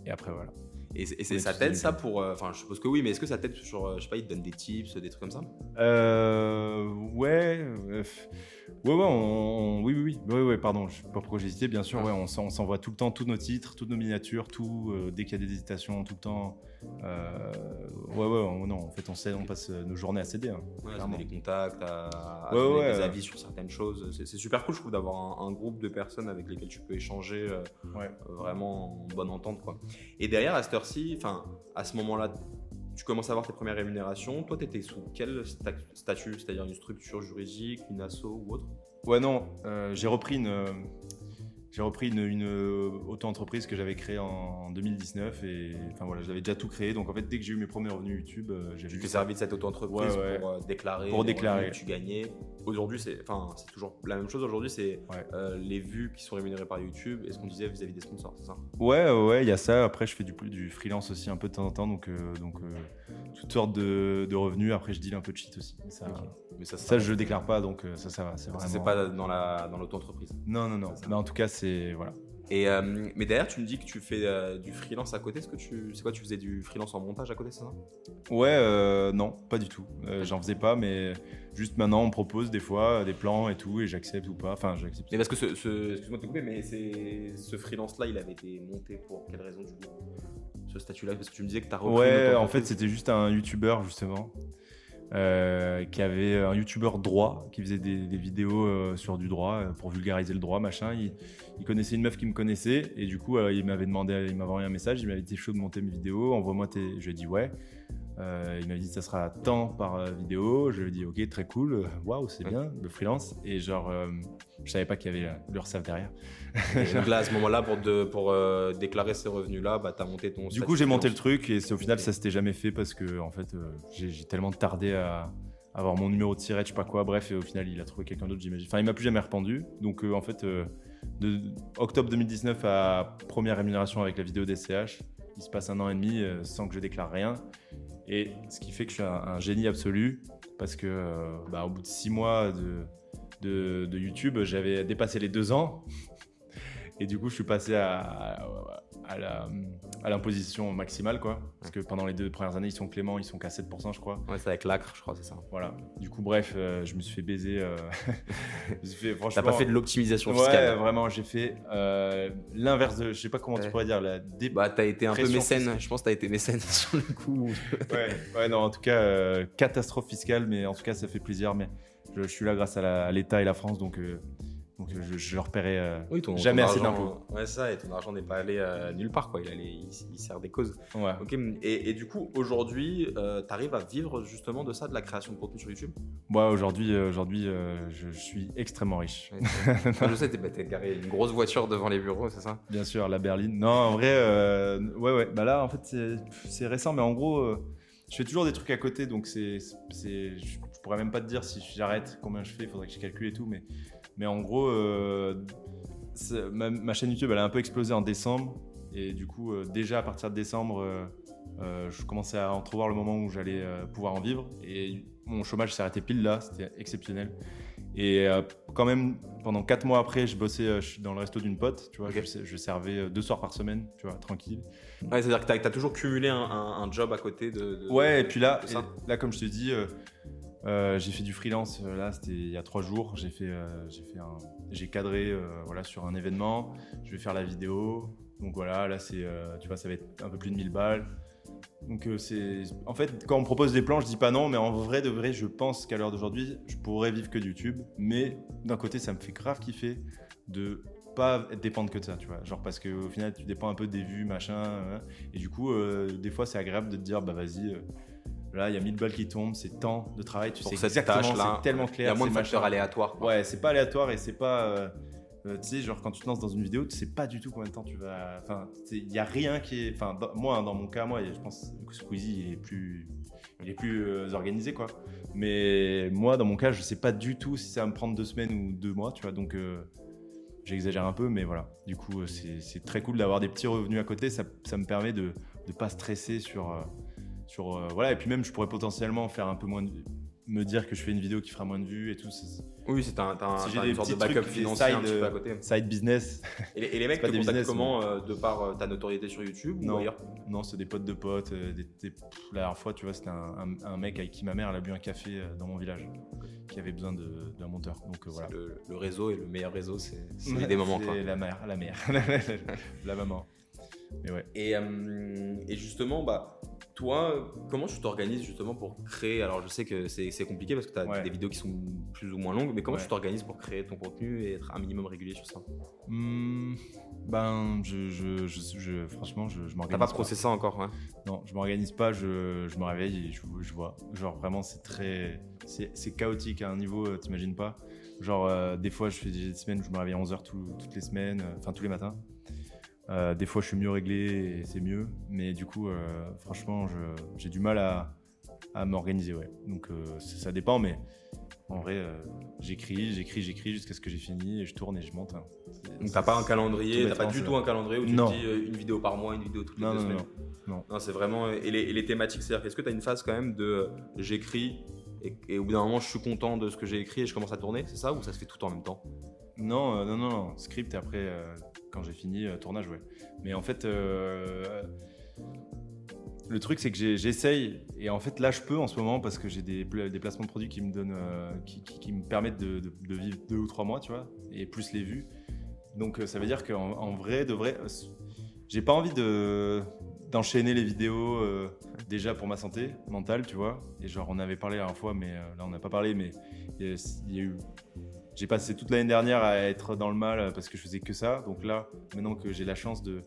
et après voilà. Et, c'est- et ça t'aide ça pour. euh, Enfin, je suppose que oui, mais est-ce que ça t'aide sur. Je sais pas, ils te donnent des tips, des trucs comme ça? Euh, ouais, ouais, ouais, on, oui, oui, oui, ouais, pardon, je sais pas pourquoi hésité, bien sûr, ouais, on, s'en- on s'envoie tout le temps tous nos titres, toutes nos miniatures, tout, euh, dès qu'il y a des hésitations, tout le temps. Euh, ouais, ouais, on- non, en fait, on, sait, on passe nos journées à céder. hein. À donner les contacts, à, à donner des avis sur certaines choses. C'est super cool, je trouve, d'avoir un, un groupe de personnes avec lesquelles tu peux échanger euh, euh, vraiment en bonne entente. Quoi. Et derrière, à cette heure-ci, enfin, à ce moment-là, tu commences à avoir tes premières rémunérations. Toi, tu étais sous quel sta- statut? C'est-à-dire une structure juridique, une asso ou autre? Ouais, non, euh, j'ai repris une. J'ai repris une, une, euh, auto-entreprise que j'avais créée en 2019 et enfin voilà, j'avais déjà tout créé. Donc en fait, dès que j'ai eu mes premiers revenus YouTube, euh, j'ai Tu t'es servi de cette auto-entreprise Ouais, ouais. pour euh, déclarer Pour déclarer. que tu gagnais. Aujourd'hui, c'est enfin, c'est toujours la même chose. Aujourd'hui, c'est Ouais. euh, les vues qui sont rémunérées par YouTube et ce qu'on disait vis-à-vis des sponsors, c'est ça? Ouais, ouais, il y a ça. Après, je fais du, du freelance aussi un peu de temps en temps, donc, euh, donc toutes sortes de, de revenus. Après, je deal un peu de shit aussi. Ça. Mais ça, ça, je le déclare pas, donc euh, ça, ça va. C'est Ça, vraiment. c'est pas dans la dans l'auto-entreprise. Non, non, non. Mais en tout cas, c'est voilà. Et euh, mais derrière, tu me dis que tu fais euh, du freelance à côté. Est-ce que tu, c'est quoi Tu faisais du freelance en montage à côté, c'est ça? Ouais, euh, non, pas du tout. Euh, J'en faisais pas, mais juste maintenant, on me propose des fois euh, des plans et tout, et j'accepte ou pas. Enfin, j'accepte. Mais parce que ce, ce- excuse-moi de te couper, mais c'est ce freelance-là, il avait été monté pour quelle raison du coup? Ce statut-là, parce que tu me disais que tu as repris. Ouais, en fait, c'était juste un youtubeur, justement, euh, qui avait un youtubeur droit, qui faisait des, vidéos euh, sur du droit euh, pour vulgariser le droit, machin. Il, connaissait une meuf qui me connaissait, et du coup, il m'avait demandé, il m'avait envoyé un message, il m'avait dit chaud de monter mes vidéos, envoie-moi tes. Je lui ai dit ouais. Euh, il m'avait dit ça sera tant par euh, vidéo. Je lui ai dit ok, très cool, waouh, c'est bien, le freelance. Et genre, euh, je savais pas qu'il y avait euh, l'URSSAF derrière. Donc là, à ce moment-là, pour, de- pour euh, déclarer ces revenus-là, bah, tu as monté ton. Du coup, j'ai monté le truc et au final, ça s'était jamais fait parce que en fait, j'ai tellement tardé à avoir mon numéro de tirette, je sais pas quoi. Bref, et au final, il a trouvé quelqu'un d'autre, j'imagine. Enfin, il m'a plus jamais répondu. Donc, en fait, de octobre 2019 à première rémunération avec la vidéo DCH, il se passe un an et demi sans que je déclare rien. Et ce qui fait que je suis un, génie absolu. parce que bah, au bout de six mois de, YouTube, j'avais dépassé les deux ans. Et du coup, je suis passé à l'imposition maximale, quoi. Parce que pendant les deux premières années, ils sont cléments, ils sont qu'à 7%, je crois. Ouais, c'est avec l'acre, je crois, c'est ça. Voilà. Du coup, bref, euh, je me suis fait baiser. Euh... T'as pas fait de l'optimisation fiscale Ouais, vraiment, j'ai fait euh, l'inverse de. Je sais pas comment tu pourrais dire. La dé... Bah, t'as été un peu mécène. Je pense que t'as été mécène sur le coup. ouais, ouais, non, en tout cas, euh, catastrophe fiscale, mais en tout cas, ça fait plaisir. Mais je, je suis là grâce à l'État et la France, donc donc je, je leur paierai euh, oui, ton, jamais assez d'impôts. Ouais, ça, et ton argent n'est pas allé euh, nulle part, quoi. Il, allait, il, sert des causes. Ouais. Et, et, du coup, aujourd'hui, euh, tu arrives à vivre justement de ça, de la création de contenu sur YouTube? Moi, aujourd'hui, aujourd'hui je, suis extrêmement riche. je sais, tu es garé une grosse voiture devant les bureaux, c'est ça? Bien sûr, la berline. Non, en vrai, ouais, ouais. Bah là, en fait, c'est récent, mais en gros, je fais toujours des trucs à côté, donc c'est, je pourrais même pas te dire si j'arrête, combien je fais, il faudrait que je calcule et tout, mais mais en gros, euh, ma, chaîne YouTube, elle a un peu explosé en décembre. Et du coup, euh, déjà à partir de décembre, euh, je commençais à entrevoir le moment où j'allais pouvoir en vivre. Et mon chômage s'est arrêté pile là, c'était exceptionnel. Et quand même, pendant 4 mois après, je bossais dans le resto d'une pote, tu vois, je, servais deux soirs par semaine, tu vois, tranquille. Ouais, c'est-à-dire que tu as, toujours cumulé un, job à côté de... ouais, et puis là, là, comme je te dis, euh, j'ai fait du freelance, euh, là c'était il y a trois jours. J'ai fait, euh, j'ai cadré voilà sur un événement. Je vais faire la vidéo. Donc voilà, là c'est, tu vois, ça va être un peu plus de 1000 balles. Donc c'est, en fait, quand on propose des plans, je dis pas non, mais en vrai de vrai, je pense qu'à l'heure d'aujourd'hui, je pourrais vivre que de YouTube. Mais d'un côté, ça me fait grave kiffer de pas dépendre que de ça, tu vois. Genre parce qu'au final, tu dépends un peu des vues, machin. Hein. et du coup, des fois, c'est agréable de te dire, bah vas-y Là, il y a 1000 balles qui tombent, c'est temps de travail, tu sais exactement, c'est tellement clair. Il y a moins de facteurs aléatoires. Ouais, c'est pas aléatoire et c'est pas. Euh, euh, tu sais, genre quand tu te lances dans une vidéo, tu sais pas du tout combien de temps tu vas. Enfin, il y a rien qui est. Enfin, moi, dans mon cas, moi, je pense que Squeezie, il est plus. Il est plus euh, organisé, quoi. Mais moi, dans mon cas, je sais pas du tout si ça va me prendre deux semaines ou deux mois, tu vois. Donc, j'exagère un peu, mais voilà. Du coup, c'est très cool d'avoir des petits revenus à côté. Ça, ça me permet de ne pas stresser sur sur euh, voilà et puis même je pourrais potentiellement faire un peu moins de me dire que je fais une vidéo qui fera moins de vues et tout. Oui, c'est un, un, si une sorte de backup financier un petit peu à côté. Side business. Et les, mecs te contactent comment euh, De par euh, ta notoriété sur YouTube non. Non, c'est des potes de potes. des, la dernière fois, tu vois, c'était un, un, mec avec qui ma mère elle a bu un café dans mon village qui avait besoin d'un monteur. Donc voilà. Le, réseau et le meilleur réseau, c'est des moments. C'est la mère, la mère, la maman. Mais ouais. Et, et justement, bah toi, comment tu t'organises justement pour créer Alors, je sais que c'est compliqué parce que tu as des vidéos qui sont plus ou moins longues, mais comment tu t'organises pour créer ton contenu et être un minimum régulier sur ça? Mmh, Ben, je, je, je, franchement, je, m'organise. T'as pas processé ça encore, ouais Non, je m'organise pas, je, me réveille et je, vois. Genre, vraiment, c'est très. C'est chaotique à un niveau, euh, t'imagines pas. Genre, euh, des fois, je fais des semaines où je me réveille à 11h toutes les semaines, euh, enfin tous les matins. Euh, des fois, je suis mieux réglé et c'est mieux. Mais du coup, euh, franchement, j'ai du mal à, m'organiser. Ouais. Donc, euh, ça dépend, mais en vrai, j'écris, j'écris, j'écris jusqu'à ce que j'ai fini et je tourne et je monte. Hein. Donc, t'as pas un calendrier, t'as pas du tout un calendrier où tu te dis une vidéo par mois, une vidéo toutes les deux semaines? Non, non. non c'est vraiment. Et les, thématiques, c'est-à-dire qu'est-ce que tu as une phase quand même de j'écris et, et, au bout d'un moment, je suis content de ce que j'ai écrit et je commence à tourner, c'est ça ou ça se fait tout en même temps? Non, non, non, non, script et après quand j'ai fini euh, tournage, ouais. Mais en fait, euh, le truc, c'est que j'essaye, et en fait, là, je peux en ce moment parce que j'ai des, des, placements de produits qui me donnent, euh, qui, me permettent de, vivre deux ou trois mois, tu vois, et plus les vues. Donc, ça veut dire qu'en en vrai, de vrai, j'ai pas envie de d'enchaîner les vidéos déjà pour ma santé mentale, tu vois. Et genre, on avait parlé la dernière fois, mais là, on n'a pas parlé, mais il y, a eu j'ai passé toute l'année dernière à être dans le mal parce que je faisais que ça. Donc là, maintenant que j'ai la chance de.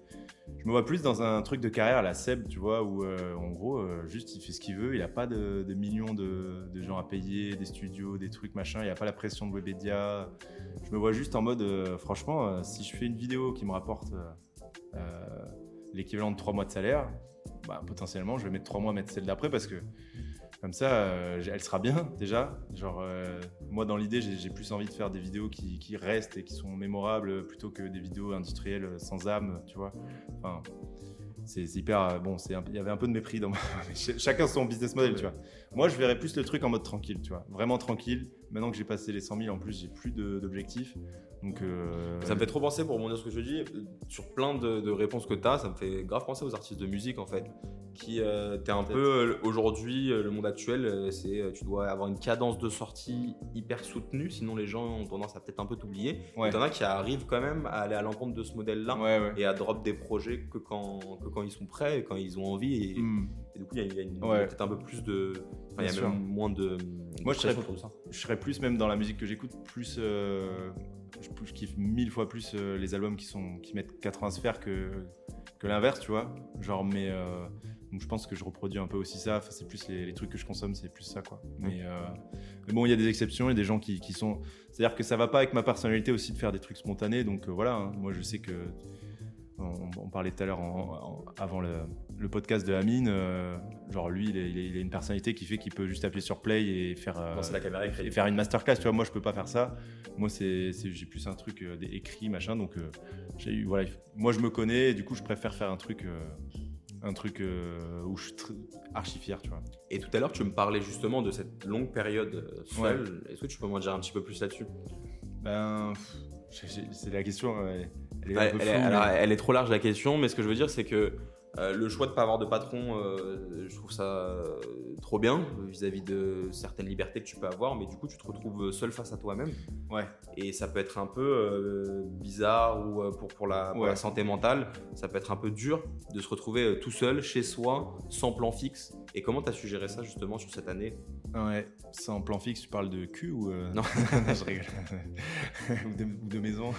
Je me vois plus dans un truc de carrière à la Seb, tu vois, où euh, en gros, euh, juste il fait ce qu'il veut, il n'a pas de, millions de, gens à payer, des studios, des trucs, machin, il n'y a pas la pression de Webedia. Je me vois juste en mode, euh, franchement, si je fais une vidéo qui me rapporte l'équivalent de 3 mois de salaire, bah, potentiellement, je vais mettre 3 mois à mettre celle d'après parce que comme ça, euh, elle sera bien déjà. Genre, euh, moi, dans l'idée, j'ai plus envie de faire des vidéos qui, restent et qui sont mémorables plutôt que des vidéos industrielles sans âme, tu vois. Enfin, c'est hyper bon c'est il y avait un peu de mépris dans chacun son business model tu vois moi je verrais plus le truc en mode tranquille tu vois vraiment tranquille maintenant que j'ai passé les 100 000 en plus j'ai plus d'objectifs donc euh, ça me fait trop penser pour rebondir ce que je dis sur plein de, réponses que tu as ça me fait grave penser aux artistes de musique en fait qui euh, t'es un peu aujourd'hui le monde actuel c'est tu dois avoir une cadence de sortie hyper soutenue sinon les gens ont tendance à peut-être un peu t'oublier ouais. t'en as qui arrivent quand même à aller à l'encontre de ce modèle là et à drop des projets que quand quand ils sont prêts, et quand ils ont envie. Et, hmm. du coup, il y a, peut-être un peu plus de. il y a même moins de. Moi, je serais, je serais plus, même dans la musique que j'écoute, plus. Euh, je, kiffe mille fois plus euh, les albums qui, sont, qui mettent 80 sphères que, que l'inverse, tu vois. Genre, mais. Euh, donc je pense que je reproduis un peu aussi ça. Enfin, c'est plus les, trucs que je consomme, c'est plus ça, quoi. Mais, bon, il y a des exceptions, il y a des gens qui, qui sont. C'est-à-dire que ça va pas avec ma personnalité aussi de faire des trucs spontanés. Donc voilà, hein. moi je sais que on, parlait tout à l'heure avant le, podcast de Amine. Euh, genre lui, il, a une personnalité qui fait qu'il peut juste appuyer sur play et faire euh, la caméra et faire une masterclass. Tu vois, moi je peux pas faire ça. Moi c'est j'ai plus un truc euh, écrit machin. Donc j'ai eu voilà. Moi je me connais et du coup je préfère faire un truc un truc où je suis archi fier, tu vois. Et tout à l'heure, tu me parlais justement de cette longue période seule. Est-ce que tu peux m'en dire un petit peu plus là-dessus? Ben, c'est la question. Elle est, trop large la question, mais ce que je veux dire, c'est que euh, le choix de ne pas avoir de patron, euh, je trouve ça euh, trop bien vis-à-vis de certaines libertés que tu peux avoir, mais du coup, tu te retrouves seul face à toi-même. Ouais. Et ça peut être un peu bizarre ou pour, pour, la, la, santé mentale, ça peut être un peu dur de se retrouver tout seul chez soi, sans plan fixe. Et comment tu as suggéré ça justement sur cette année? Ouais, sans plan fixe, tu parles de cul ou. Non, je rigole. ou, de, ou de maison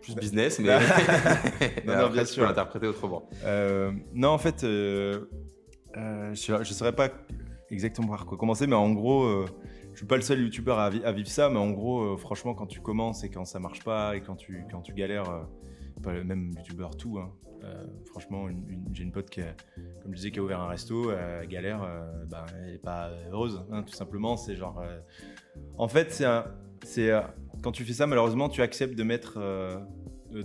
plus business, mais, non, non, bien sûr. l'interpréter autrement. Euh, non, en fait, euh, euh, je ne saurais pas exactement par quoi commencer, mais en gros, je suis pas le seul youtubeur à, vivre ça, mais en gros, franchement, quand tu commences et quand ça marche pas et quand tu, quand tu galères, pas le même youtubeur tout, hein, franchement, j'ai une pote qui, a, comme je disais, qui a ouvert un resto, galère, bah, elle n'est pas heureuse, hein, tout simplement. C'est genre. en fait, c'est quand tu fais ça, malheureusement, tu acceptes de mettre euh,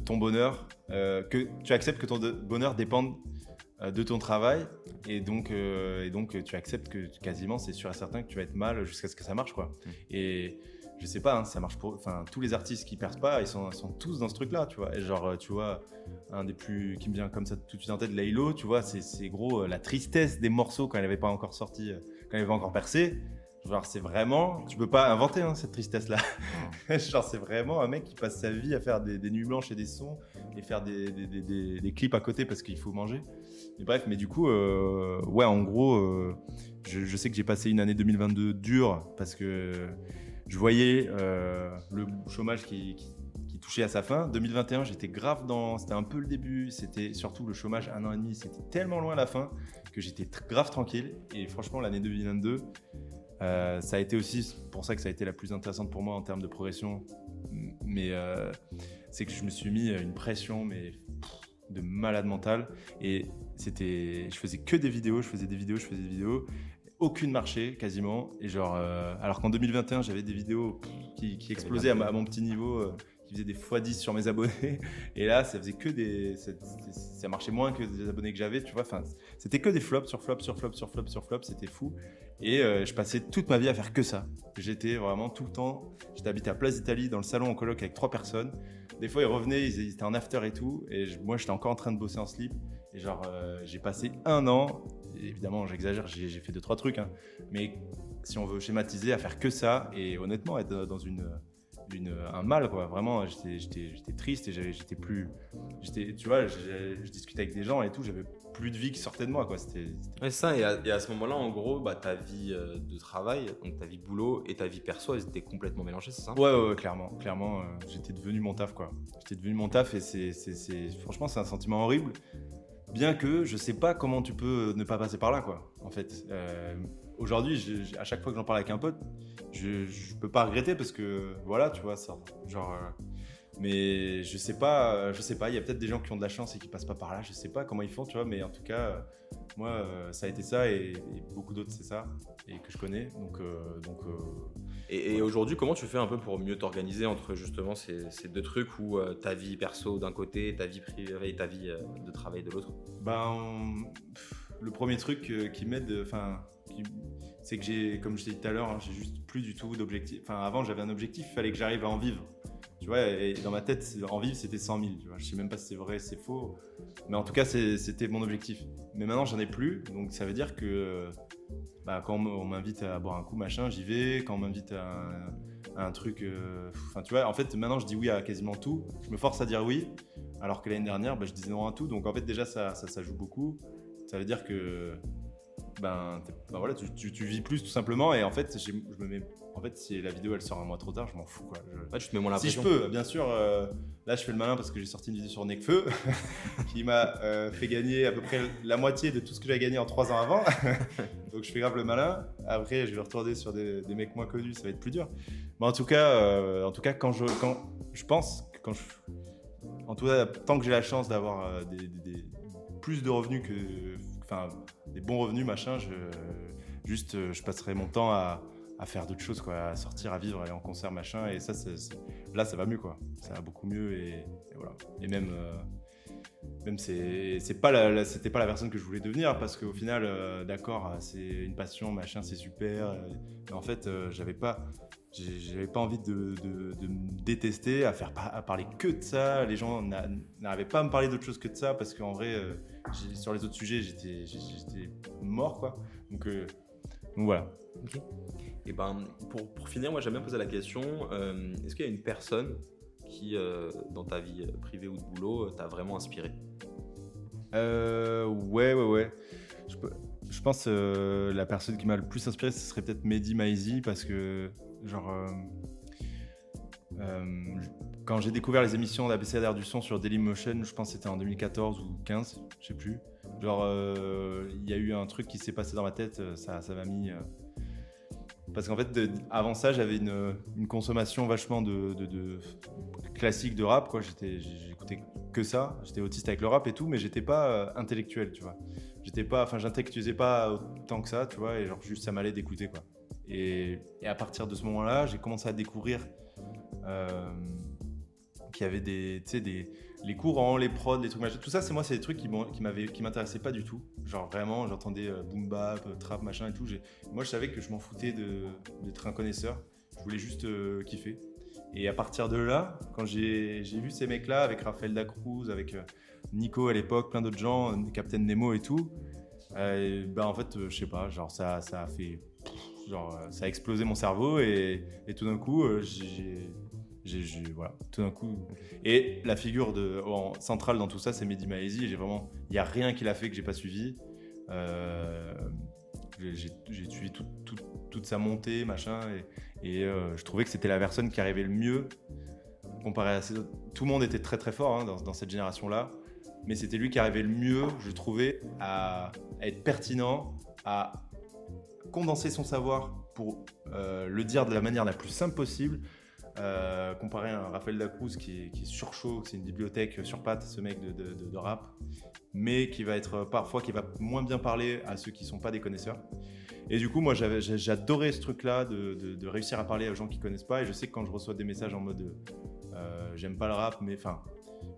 ton bonheur, euh, que tu acceptes que ton bonheur dépende euh, de ton travail, et donc, et donc tu acceptes que quasiment, c'est sûr et certain que tu vas être mal jusqu'à ce que ça marche, quoi. Mmh. Et je sais pas, hein, ça marche pour, enfin, tous les artistes qui percent pas, ils sont, sont tous dans ce truc-là, tu vois. Et genre, tu vois, un des plus qui me vient comme ça tout de suite en tête, Laylo, tu vois, c'est gros la tristesse des morceaux quand elle n'avait pas encore sorti, quand elle avait encore percé. Genre, c'est vraiment, tu peux pas inventer hein, cette tristesse-là. Genre, c'est vraiment un mec qui passe sa vie à faire des, nuits blanches et des sons et faire des, des, clips à côté parce qu'il faut manger. Et bref, mais du coup, euh, ouais, en gros, euh, je, sais que j'ai passé une année 2022 dure parce que je voyais euh, le chômage qui, qui, touchait à sa fin. 2021, j'étais grave dans, c'était un peu le début, c'était surtout le chômage un an et demi, c'était tellement loin à la fin que j'étais grave tranquille. Et franchement, l'année 2022, euh, ça a été aussi pour ça que ça a été la plus intéressante pour moi en termes de progression. Mais euh, c'est que je me suis mis une pression mais de malade mental. Et c'était, je faisais que des vidéos, je faisais des vidéos, je faisais des vidéos, aucune marché quasiment. Et genre euh, alors qu'en 2021 j'avais des vidéos qui, explosaient à, mon petit niveau qui faisait des x10 sur mes abonnés. Et là, ça faisait que des. Ça, marchait moins que des abonnés que j'avais, tu vois. Enfin, c'était que des flops sur flops sur flops sur flops sur flops. C'était fou. Et euh, je passais toute ma vie à faire que ça. J'étais vraiment tout le temps. J'étais habité à Place d'Italie, dans le salon en coloc avec trois personnes. Des fois, ils revenaient, ils, étaient en after et tout. Et moi, j'étais encore en train de bosser en slip. Et genre, euh, j'ai passé un an. évidemment, j'exagère, j'ai fait deux, trois trucs. Hein, mais si on veut schématiser, à faire que ça. Et honnêtement, être dans une un mal quoi. Vraiment j'étais triste et j'étais plus tu vois je, discutais avec des gens et tout j'avais plus de vie qui sortait de moi quoi. C'était ça. Et à, ce moment là en gros bah, ta vie euh, de travail donc ta vie boulot et ta vie perso elles étaient complètement mélangées c'est ça? Ouais, ouais, clairement. Clairement euh, j'étais devenu mon taf quoi. J'étais devenu mon taf et c'est franchement c'est un sentiment horrible. Bien que je sais pas comment tu peux ne pas passer par là quoi en fait. Euh, aujourd'hui à chaque fois que j'en parle avec un pote je, je peux pas regretter parce que voilà, tu vois, ça. Genre. Euh, mais je sais pas, je sais pas, il y a peut-être des gens qui ont de la chance et qui passent pas par là, je sais pas comment ils font, tu vois, mais en tout cas, euh, moi, euh, ça a été ça et, beaucoup d'autres, c'est ça, et que je connais. Donc, donc Et, aujourd'hui, comment tu fais un peu pour mieux t'organiser entre justement ces, deux trucs où ta vie perso d'un côté, ta vie privée et ta vie de travail de l'autre? Ben, le premier truc qui m'aide, enfin, c'est que j'ai, comme je t'ai dit tout à l'heure, hein, j'ai juste plus du tout d'objectif. Enfin, avant, j'avais un objectif, il fallait que j'arrive à en vivre. Tu vois, et dans ma tête, en vivre, c'était 100 000. Tu vois. Je sais même pas si c'est vrai, c'est faux. Mais en tout cas, c'était mon objectif. Mais maintenant, j'en ai plus. Donc, ça veut dire que bah, quand on m'invite à boire un coup, machin, j'y vais. Quand on m'invite à, un truc. Euh, enfin, tu vois, en fait, maintenant, je dis oui à quasiment tout. Je me force à dire oui. Alors que l'année dernière, bah, je disais non à tout. Donc, en fait, déjà, ça, ça, ça joue beaucoup. Ça veut dire que ben, ben, voilà, tu, tu, vis plus tout simplement. Et en fait, je me mets, en fait, si la vidéo elle sort un mois trop tard, je m'en fous. Quoi. Je, te mets moins si je peux, bien sûr. Euh, là, je fais le malin parce que j'ai sorti une vidéo sur Necfeu qui m'a euh, fait gagner à peu près la moitié de tout ce que j'ai gagné en trois ans avant. Donc, je fais grave le malin. Après, je vais retourner sur des, des, mecs moins connus, ça va être plus dur. Mais en tout cas, euh, en tout cas, quand je, quand je pense, quand je, en tout cas, tant que j'ai la chance d'avoir des, des, plus de revenus que, enfin des bons revenus, machin, juste, euh, je passerai mon temps à, faire d'autres choses, quoi, à sortir, à vivre, aller en concert, machin. Et ça, là, ça va mieux, quoi. Ça va beaucoup mieux. Et, voilà. Et même, euh, même c'est, pas la, c'était pas la personne que je voulais devenir parce qu'au final, euh, d'accord, c'est une passion, machin, c'est super. Mais en fait, j'avais pas. J'avais pas envie de, de, me détester, à faire à parler que de ça. Les gens n'arrivaient pas à me parler d'autre chose que de ça parce qu'en vrai, sur les autres sujets, j'étais, mort, quoi. Donc, euh, donc voilà. Et ben, pour, pour, finir, moi, j'aime bien poser la question euh, est-ce qu'il y a une personne qui, euh, dans ta vie privée ou de boulot, t'a vraiment inspiré? Ouais, ouais, ouais. Je, je pense la personne qui m'a le plus inspiré, ce serait peut-être Mehdi Maizi, parce que, genre, quand j'ai découvert les émissions d'ABCDR du son sur Dailymotion, je pense que c'était en 2014 ou 15, je sais plus. Genre, euh, il y a eu un truc qui s'est passé dans ma tête, euh, ça, m'a mis. Euh, parce qu'en fait, avant ça, j'avais une, consommation vachement de, classique de rap, quoi. J'écoutais que ça. J'étais autiste avec le rap et tout, mais j'étais pas intellectuel, tu vois. J'étais pas, enfin, j'intellectualisais pas autant que ça, tu vois. Et genre, juste ça m'allait d'écouter, quoi. Et, à partir de ce moment-là, j'ai commencé à découvrir qui avait des, des, les courants, les prods, les trucs machin. Tout ça, c'est moi, c'est des trucs qui, qui qui m'intéressaient pas du tout. Genre vraiment, j'entendais euh, boom bap, euh, trap, machin et tout. Moi, je savais que je m'en foutais d'être un connaisseur. Je voulais juste euh, kiffer. Et à partir de là, quand j'ai vu ces mecs-là, avec Raphaël Dacruz, avec Nico à l'époque, plein d'autres gens, Captain Nemo et tout, bah en fait, je sais pas, genre ça, ça a fait. Genre, ça a explosé mon cerveau et, et tout d'un coup, j'ai j'ai, voilà, tout d'un coup. Et la figure de, centrale dans tout ça, c'est Mehdi Maizi. J'ai vraiment, il n'y a rien qu'il a fait que j'ai pas suivi. Euh, j'ai, suivi toute sa montée, machin, et, et euh, je trouvais que c'était la personne qui arrivait le mieux comparé à ces autres. Tout le monde était très très fort hein, dans, cette génération-là, mais c'était lui qui arrivait le mieux, je trouvais, à, être pertinent, à condenser son savoir pour euh, le dire de la manière la plus simple possible, euh, comparé à un Raphaël Dacruz qui est, qui c'est une bibliothèque sur pattes, ce mec de, rap, mais qui va être parfois qui va moins bien parler à ceux qui sont pas des connaisseurs. Et du coup, moi, j'adorais ce truc-là de, réussir à parler aux gens qui connaissent pas. Et je sais que quand je reçois des messages en mode euh, j'aime pas le rap, mais enfin,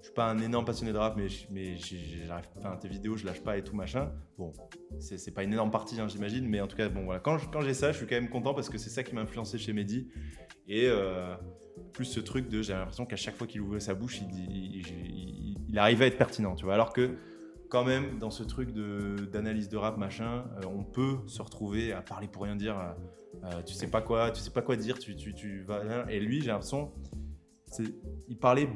suis pas un énorme passionné de rap, mais, mais j'arrive, enfin, tes vidéos, je lâche pas et tout machin. Bon, c'est, pas une énorme partie, hein, j'imagine, mais en tout cas, bon, voilà. Quand, j'ai ça, je suis quand même content parce que c'est ça qui m'a influencé chez Mehdi. Et euh, plus ce truc de, j'ai l'impression qu'à chaque fois qu'il ouvrait sa bouche, il, arrivait à être pertinent, tu vois. Alors que, quand même, dans ce truc d'analyse de, rap, machin, euh, on peut se retrouver à parler pour rien dire. Tu sais pas quoi, tu sais pas quoi dire, tu, tu vas. Et lui, j'ai l'impression, il parlait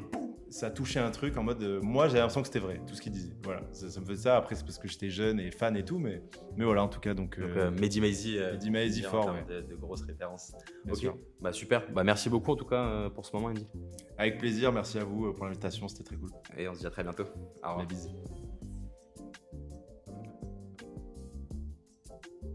ça touchait un truc en mode. moi, j'ai l'impression que c'était vrai, tout ce qu'il disait. Voilà, ça, me faisait ça. Après, c'est parce que j'étais jeune et fan et tout, mais, mais voilà, en tout cas. Donc, donc euh, Mehdi Maizi. Mehdi fort, de, grosses références. ok, bah super. Bah merci beaucoup en tout cas euh, pour ce moment, Andy. Avec plaisir, merci à vous euh, pour l'invitation, c'était très cool. Et on se dit à très bientôt. Au revoir.